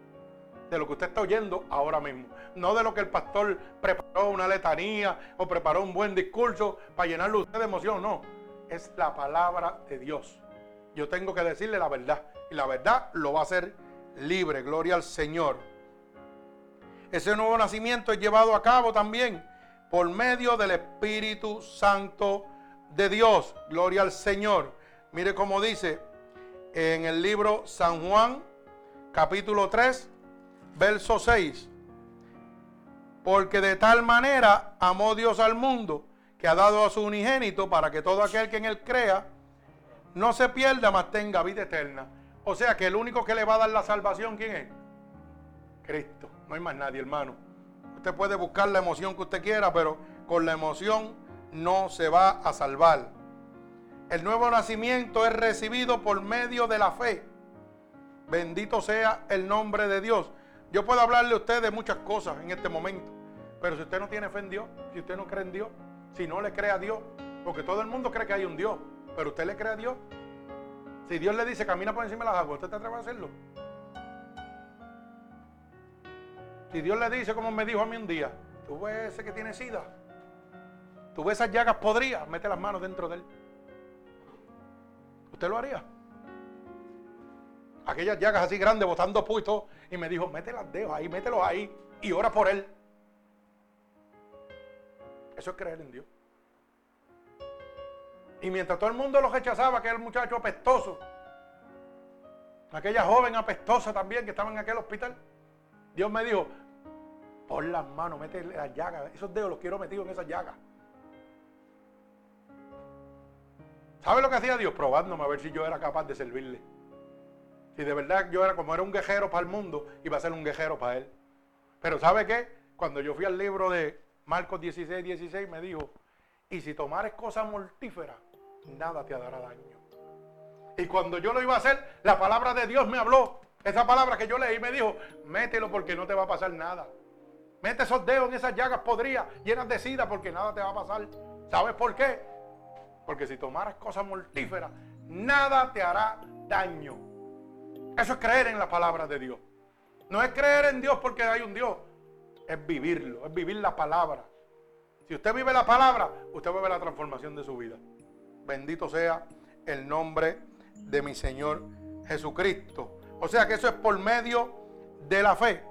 Speaker 1: De lo que usted está oyendo ahora mismo no de lo que el pastor preparó una letanía o preparó un buen discurso para llenarlo usted de emoción, no. Es la palabra de Dios. Yo tengo que decirle la verdad y la verdad lo va a hacer libre, gloria al Señor. Ese nuevo nacimiento es llevado a cabo también por medio del Espíritu Santo de Dios, gloria al Señor. Mire cómo dice en el libro San Juan, capítulo 3, verso 6. Porque de tal manera amó Dios al mundo que ha dado a su unigénito para que todo aquel que en él crea no se pierda, mas tenga vida eterna. O sea que el único que le va a dar la salvación, ¿quién es? Cristo. No hay más nadie, hermano. Usted puede buscar la emoción que usted quiera, pero con la emoción no se va a salvar. El nuevo nacimiento es recibido por medio de la fe. Bendito sea el nombre de Dios. Yo puedo hablarle a usted de muchas cosas en este momento, pero si usted no tiene fe en Dios, si usted no cree en Dios, si no le cree a Dios, porque todo el mundo cree que hay un Dios, pero usted le cree a Dios. Si Dios le dice camina por encima de las aguas, ¿usted te atreve a hacerlo? Si Dios le dice, como me dijo a mí un día, tú ves ese que tiene sida, tú ves esas llagas podridas, mete las manos dentro de él. ¿Usted lo haría? aquellas llagas así grandes, botando puestos, y me dijo, mete las dedos ahí, mételos ahí, y ora por él. Eso es creer en Dios. Y mientras todo el mundo lo rechazaba, aquel muchacho apestoso, aquella joven apestosa también que estaba en aquel hospital, Dios me dijo, pon las manos, mete las llagas, esos dedos los quiero metidos en esas llagas. ¿Sabe lo que hacía Dios? Probándome a ver si yo era capaz de servirle. Si de verdad yo era como era un guerrero para el mundo, iba a ser un guerrero para él. Pero ¿sabe qué? Cuando yo fui al libro de Marcos 16, 16, me dijo, y si tomares cosas mortíferas, nada te dará daño. Y cuando yo lo iba a hacer, la palabra de Dios me habló. Esa palabra que yo leí me dijo, mételo porque no te va a pasar nada. Mete esos dedos en esas llagas podridas, llenas de sida, porque nada te va a pasar. ¿Sabes por qué? Porque si tomaras cosas mortíferas, nada te hará daño. Eso es creer en la palabra de Dios. No es creer en Dios porque hay un Dios. Es vivirlo, es vivir la palabra. Si usted vive la palabra, usted va a ver la transformación de su vida. Bendito sea el nombre de mi Señor Jesucristo. O sea que eso es por medio de la fe.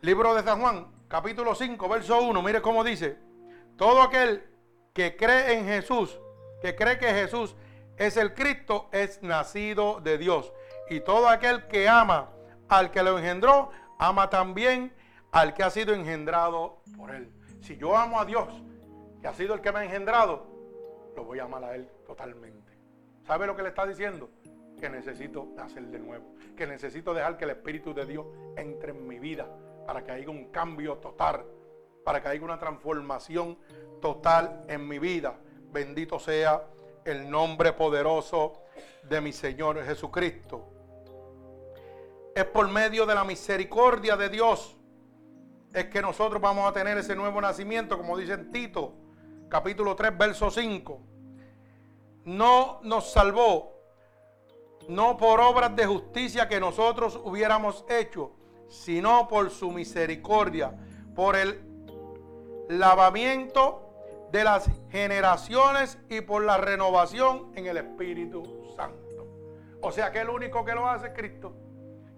Speaker 1: Libro de San Juan, capítulo 5, verso 1. Mire cómo dice. Todo aquel que cree en Jesús, que cree que Jesús es el Cristo, es nacido de Dios. Y todo aquel que ama al que lo engendró, ama también al que ha sido engendrado por él. Si yo amo a Dios, que ha sido el que me ha engendrado, lo voy a amar a él totalmente. ¿Sabe lo que le está diciendo? Que necesito nacer de nuevo, que necesito dejar que el Espíritu de Dios entre en mi vida para que haya un cambio total, para que haya una transformación total en mi vida. Bendito sea el nombre poderoso de mi Señor Jesucristo. Es por medio de la misericordia de Dios es que nosotros vamos a tener ese nuevo nacimiento, como dice en Tito, capítulo 3, verso 5 no nos salvó, no por obras de justicia que nosotros hubiéramos hecho, sino por su misericordia, por el lavamiento de las generaciones y por la renovación en el Espíritu Santo. O sea que el único que lo hace es Cristo.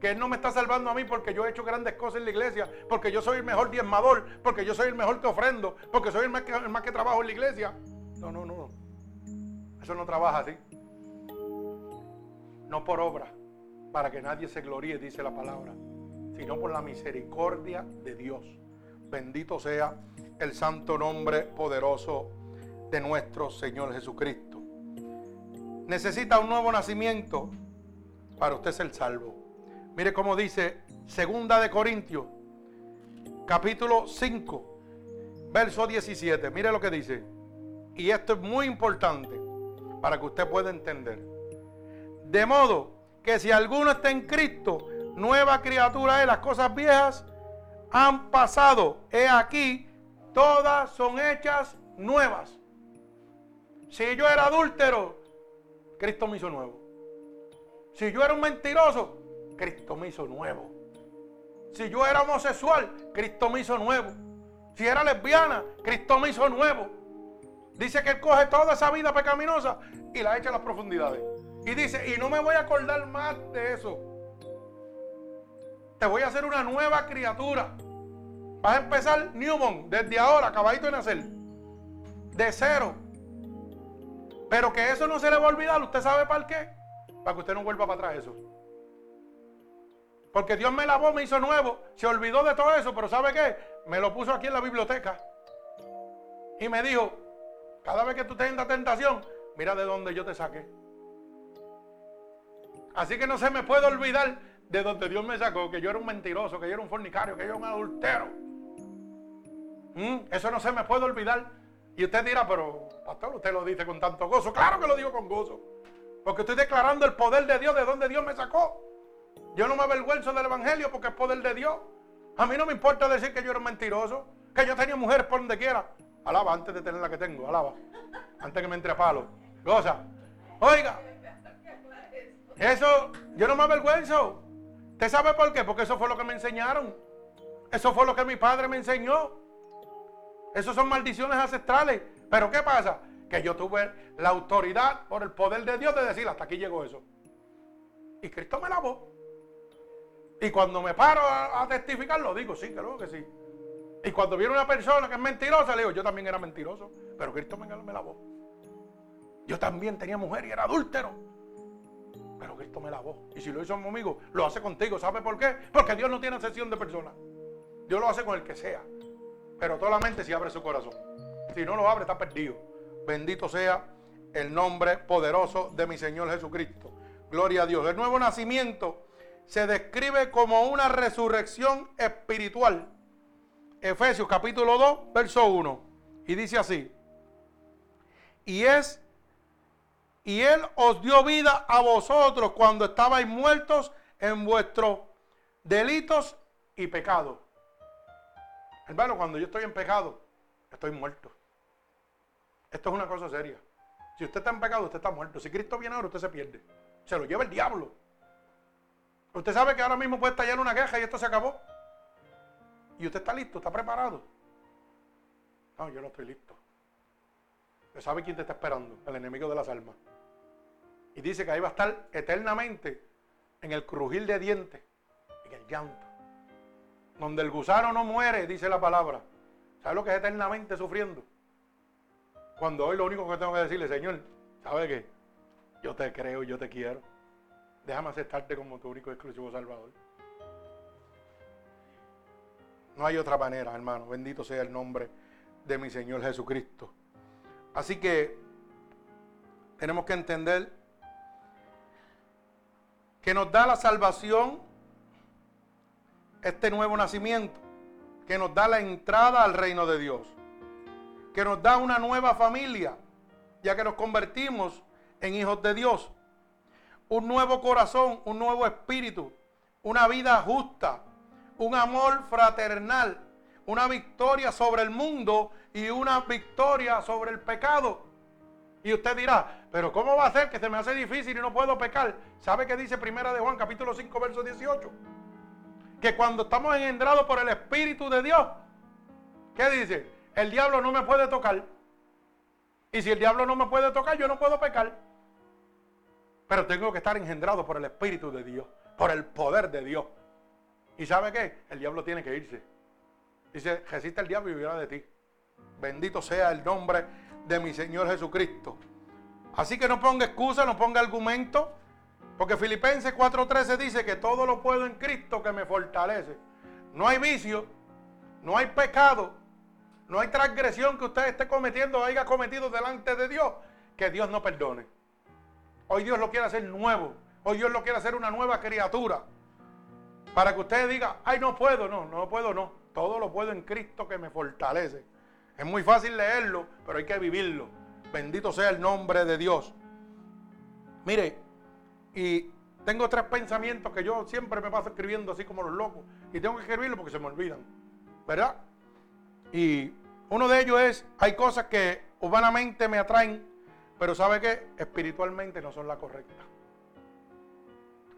Speaker 1: Que Él no me está salvando a mí porque yo he hecho grandes cosas en la iglesia, porque yo soy el mejor diezmador, porque yo soy el mejor que ofrendo, porque soy el más que, el más que trabajo en la iglesia. No, no, no. Eso no trabaja así. No por obra, para que nadie se gloríe, dice la palabra, sino por la misericordia de Dios. Bendito sea el santo nombre poderoso de nuestro Señor Jesucristo. Necesita un nuevo nacimiento para usted ser salvo. Mire cómo dice Segunda de Corintios, capítulo 5, verso 17. Mire lo que dice. Y esto es muy importante para que usted pueda entender. De modo que si alguno está en Cristo, nueva criatura es, las cosas viejas han pasado. He aquí, todas son hechas nuevas. Si yo era adúltero, Cristo me hizo nuevo. Si yo era un mentiroso, Cristo me hizo nuevo. Si yo era homosexual, Cristo me hizo nuevo. Si era lesbiana, Cristo me hizo nuevo. Dice que Él coge toda esa vida pecaminosa y la echa a las profundidades. Y dice, y no me voy a acordar más de eso. Te voy a hacer una nueva criatura. Vas a empezar Newman desde ahora, acabadito de nacer. De cero. Pero que eso no se le va a olvidar. ¿Usted sabe para qué? Para que usted no vuelva para atrás eso. Porque Dios me lavó, me hizo nuevo. Se olvidó de todo eso, pero ¿sabe qué? Me lo puso aquí en la biblioteca. Y me dijo, cada vez que tú tengas tentación, mira de dónde yo te saqué. Así que no se me puede olvidar de donde Dios me sacó, que yo era un mentiroso, que yo era un fornicario, que yo era un adultero. ¿Mm? Eso no se me puede olvidar. Y usted dirá, pero pastor, usted lo dice con tanto gozo. Claro que lo digo con gozo. Porque estoy declarando el poder de Dios, de donde Dios me sacó. Yo no me avergüenzo del Evangelio porque es poder de Dios. A mí no me importa decir que yo era un mentiroso, que yo tenía mujeres por donde quiera. Alaba antes de tener la que tengo, alaba. Antes que me entre a palo. Goza. Oiga. Eso, yo no me avergüenzo. ¿Usted sabe por qué? Porque eso fue lo que me enseñaron. Eso fue lo que mi padre me enseñó. Eso son maldiciones ancestrales. Pero ¿qué pasa? Que yo tuve la autoridad por el poder de Dios de decir, hasta aquí llegó eso. Y Cristo me lavó. Y cuando me paro a, testificar, lo digo, sí, creo que sí. Y cuando viene una persona que es mentirosa, le digo, yo también era mentiroso, pero Cristo me, me lavó. Yo también tenía mujer y era adúltero. Pero Cristo me lavó. Y si lo hizo conmigo, lo hace contigo. ¿Sabe por qué? Porque Dios no tiene excepción de personas. Dios lo hace con el que sea. Pero solamente si abre su corazón. Si no lo abre, está perdido. Bendito sea el nombre poderoso de mi Señor Jesucristo. Gloria a Dios. El nuevo nacimiento se describe como una resurrección espiritual. Efesios capítulo 2, verso 1. Y dice así. Y es y él os dio vida a vosotros cuando estabais muertos en vuestros delitos y pecados. Hermano, cuando yo estoy en pecado, estoy muerto. Esto es una cosa seria. Si usted está en pecado, usted está muerto. Si Cristo viene ahora, usted se pierde. Se lo lleva el diablo. Usted sabe que ahora mismo puede estallar una queja y esto se acabó. Y usted está listo, está preparado. No, yo no estoy listo. Usted sabe quién te está esperando, el enemigo de las almas. Y dice que ahí va a estar eternamente en el crujir de dientes, en el llanto. Donde el gusano no muere, dice la palabra. ¿Sabe lo que es eternamente sufriendo? Cuando hoy lo único que tengo que decirle, Señor, ¿sabe qué? Yo te creo, yo te quiero. Déjame aceptarte como tu único exclusivo Salvador. No hay otra manera, hermano. Bendito sea el nombre de mi Señor Jesucristo. Así que tenemos que entender que nos da la salvación este nuevo nacimiento, que nos da la entrada al reino de Dios, que nos da una nueva familia, ya que nos convertimos en hijos de Dios un nuevo corazón, un nuevo espíritu, una vida justa, un amor fraternal, una victoria sobre el mundo y una victoria sobre el pecado. Y usted dirá, pero ¿cómo va a ser que se me hace difícil y no puedo pecar? ¿Sabe qué dice Primera de Juan capítulo 5 verso 18? Que cuando estamos engendrados por el Espíritu de Dios, ¿qué dice? El diablo no me puede tocar. Y si el diablo no me puede tocar, yo no puedo pecar. Pero tengo que estar engendrado por el Espíritu de Dios, por el poder de Dios. ¿Y sabe qué? El diablo tiene que irse. Dice, resiste el diablo y vivirá de ti. Bendito sea el nombre de mi Señor Jesucristo. Así que no ponga excusa, no ponga argumento, porque Filipenses 4:13 dice que todo lo puedo en Cristo que me fortalece. No hay vicio, no hay pecado, no hay transgresión que usted esté cometiendo o haya cometido delante de Dios que Dios no perdone. Hoy Dios lo quiere hacer nuevo. Hoy Dios lo quiere hacer una nueva criatura. Para que usted diga, ay, no puedo, no, no puedo, no. Todo lo puedo en Cristo que me fortalece. Es muy fácil leerlo, pero hay que vivirlo. Bendito sea el nombre de Dios. Mire, y tengo tres pensamientos que yo siempre me paso escribiendo así como los locos. Y tengo que escribirlo porque se me olvidan. ¿Verdad? Y uno de ellos es, hay cosas que humanamente me atraen pero ¿sabe qué? Espiritualmente no son la correcta.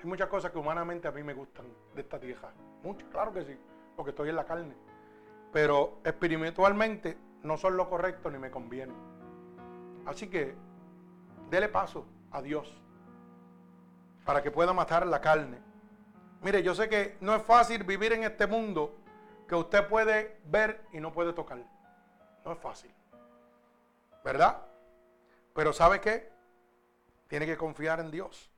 Speaker 1: Hay muchas cosas que humanamente a mí me gustan de esta tierra. Muchas, claro que sí, porque estoy en la carne. Pero espiritualmente no son lo correcto ni me conviene. Así que dele paso a Dios para que pueda matar la carne. Mire, yo sé que no es fácil vivir en este mundo que usted puede ver y no puede tocar. No es fácil. ¿Verdad? Pero ¿sabe qué? Tiene que confiar en Dios.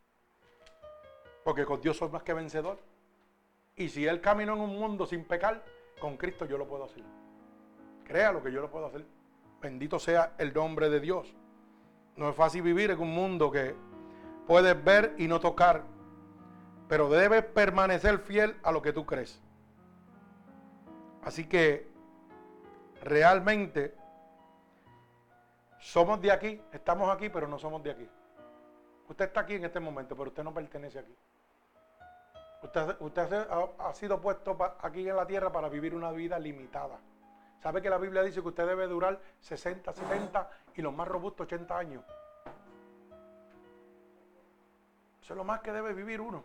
Speaker 1: Porque con Dios soy más que vencedor. Y si Él caminó en un mundo sin pecar, con Cristo yo lo puedo hacer. Créalo que yo lo puedo hacer. Bendito sea el nombre de Dios. No es fácil vivir en un mundo que puedes ver y no tocar. Pero debes permanecer fiel a lo que tú crees. Así que realmente somos de aquí, estamos aquí, pero no somos de aquí. Usted está aquí en este momento, pero usted no pertenece aquí. Usted, ha, sido puesto aquí en la tierra para vivir una vida limitada. ¿Sabe que la Biblia dice que usted debe durar 60, 70 y los más robustos 80 años? Eso es lo más que debe vivir uno.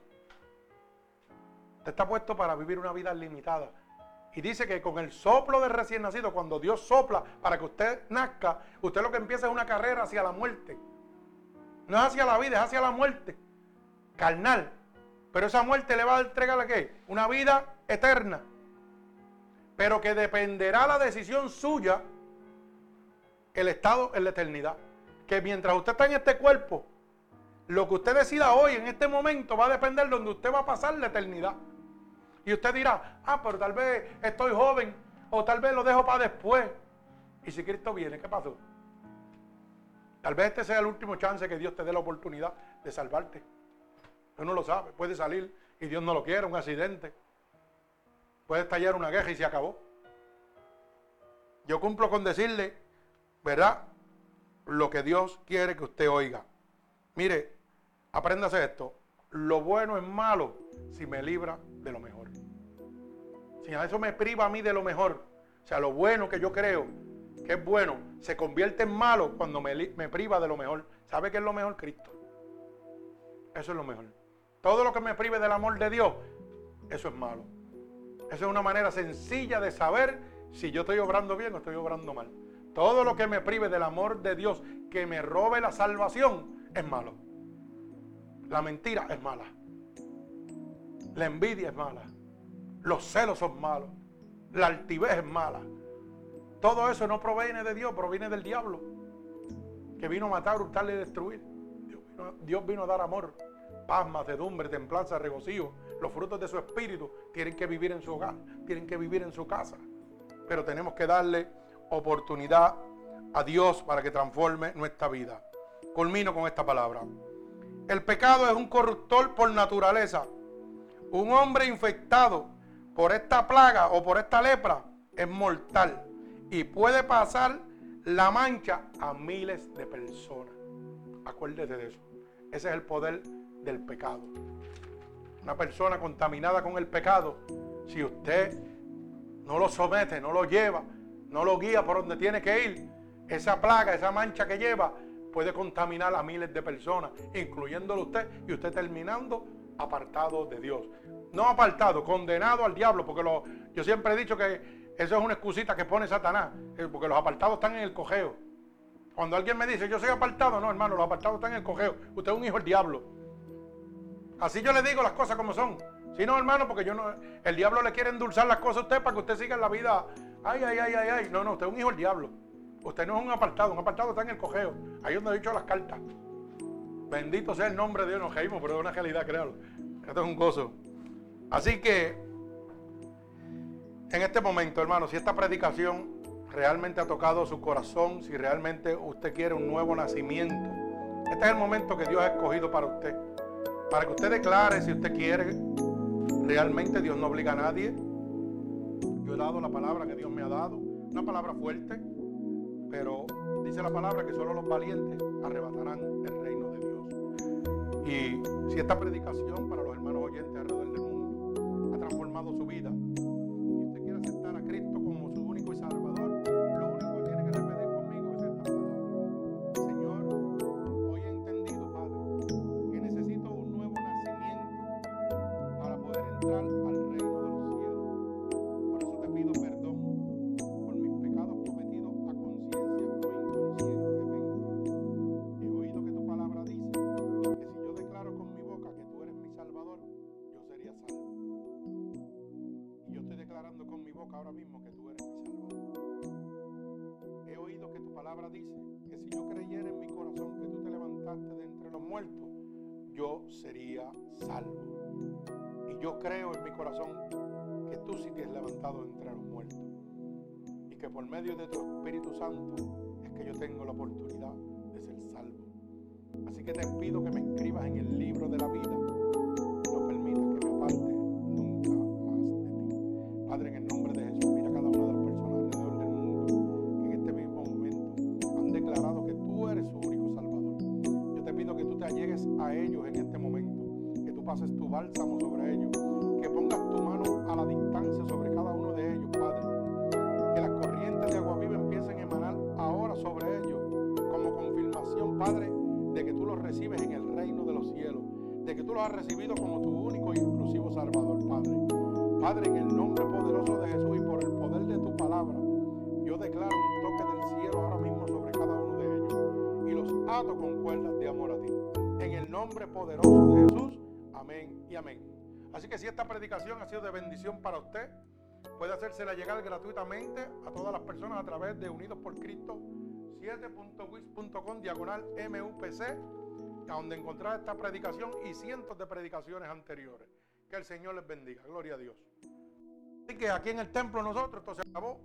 Speaker 1: Usted está puesto para vivir una vida limitada. Y dice que con el soplo del recién nacido, cuando Dios sopla para que usted nazca, usted lo que empieza es una carrera hacia la muerte. No es hacia la vida, es hacia la muerte. Carnal. Pero esa muerte le va a entregar a qué? Una vida eterna. Pero que dependerá la decisión suya el estado en la eternidad. Que mientras usted está en este cuerpo, lo que usted decida hoy, en este momento, va a depender de donde usted va a pasar la eternidad. Y usted dirá, ah, pero tal vez estoy joven, o tal vez lo dejo para después. Y si Cristo viene, ¿qué pasó? Tal vez este sea el último chance que Dios te dé la oportunidad de salvarte. Uno lo sabe, puede salir y Dios no lo quiere, un accidente. Puede estallar una guerra y se acabó. Yo cumplo con decirle, ¿verdad? Lo que Dios quiere que usted oiga. Mire, apréndase esto. Lo bueno es malo si me libra de lo mejor. A eso me priva a mí de lo mejor. O sea, lo bueno que yo creo que es bueno se convierte en malo cuando me, me priva de lo mejor. ¿Sabe qué es lo mejor? Cristo. Eso es lo mejor. Todo lo que me prive del amor de Dios, eso es malo. Eso es una manera sencilla de saber si yo estoy obrando bien o estoy obrando mal. Todo lo que me prive del amor de Dios, que me robe la salvación, es malo. La mentira es mala. La envidia es mala. Los celos son malos. La altivez es mala. Todo eso no proviene de Dios, proviene del diablo. Que vino a matar, hurtar y destruir. Dios vino, a dar amor, paz, macedumbre, templanza, regocijo. Los frutos de su espíritu tienen que vivir en su hogar, tienen que vivir en su casa. Pero tenemos que darle oportunidad a Dios para que transforme nuestra vida. Culmino con esta palabra. El pecado es un corruptor por naturaleza. Un hombre infectado por esta plaga o por esta lepra es mortal y puede pasar la mancha a miles de personas. Acuérdese de eso. Ese es el poder del pecado. Una persona contaminada con el pecado, si usted no lo somete, no lo lleva, no lo guía por donde tiene que ir, esa plaga, esa mancha que lleva, puede contaminar a miles de personas, incluyéndolo usted y usted terminando apartado de Dios. No apartado, condenado al diablo, porque lo, yo siempre he dicho que eso es una excusita que pone Satanás, eh, porque los apartados están en el cojeo. Cuando alguien me dice, yo soy apartado, no, hermano, los apartados están en el cojeo. Usted es un hijo del diablo. Así yo le digo las cosas como son. Si no, hermano, porque yo no. El diablo le quiere endulzar las cosas a usted para que usted siga en la vida. Ay, ay, ay, ay, ay. No, no, usted es un hijo del diablo. Usted no es un apartado. Un apartado está en el cojeo. Ahí donde he dicho las cartas. Bendito sea el nombre de Dios, nos caímos, pero es una realidad, créalo. Esto es un gozo. Así que, en este momento, hermano, si esta predicación realmente ha tocado su corazón, si realmente usted quiere un nuevo nacimiento, este es el momento que Dios ha escogido para usted. Para que usted declare si usted quiere. Realmente Dios no obliga a nadie. Yo he dado la palabra que Dios me ha dado. Una palabra fuerte. Pero dice la palabra que solo los valientes arrebatarán el reino de Dios. Y si esta predicación para los hermanos oyentes alrededor sería salvo. Y yo creo en mi corazón que tú sí te has levantado entre los muertos. Y que por medio de tu Espíritu Santo es que yo tengo la oportunidad de ser salvo. Así que te pido que me escribas en el libro de la vida. Ha sido de bendición para usted, puede hacérsela llegar gratuitamente a todas las personas a través de Unidos por Cristo 7.wix.com diagonal MUPC, a donde encontrar esta predicación y cientos de predicaciones anteriores. Que el Señor les bendiga. Gloria a Dios. Así que aquí en el templo nosotros, esto se acabó.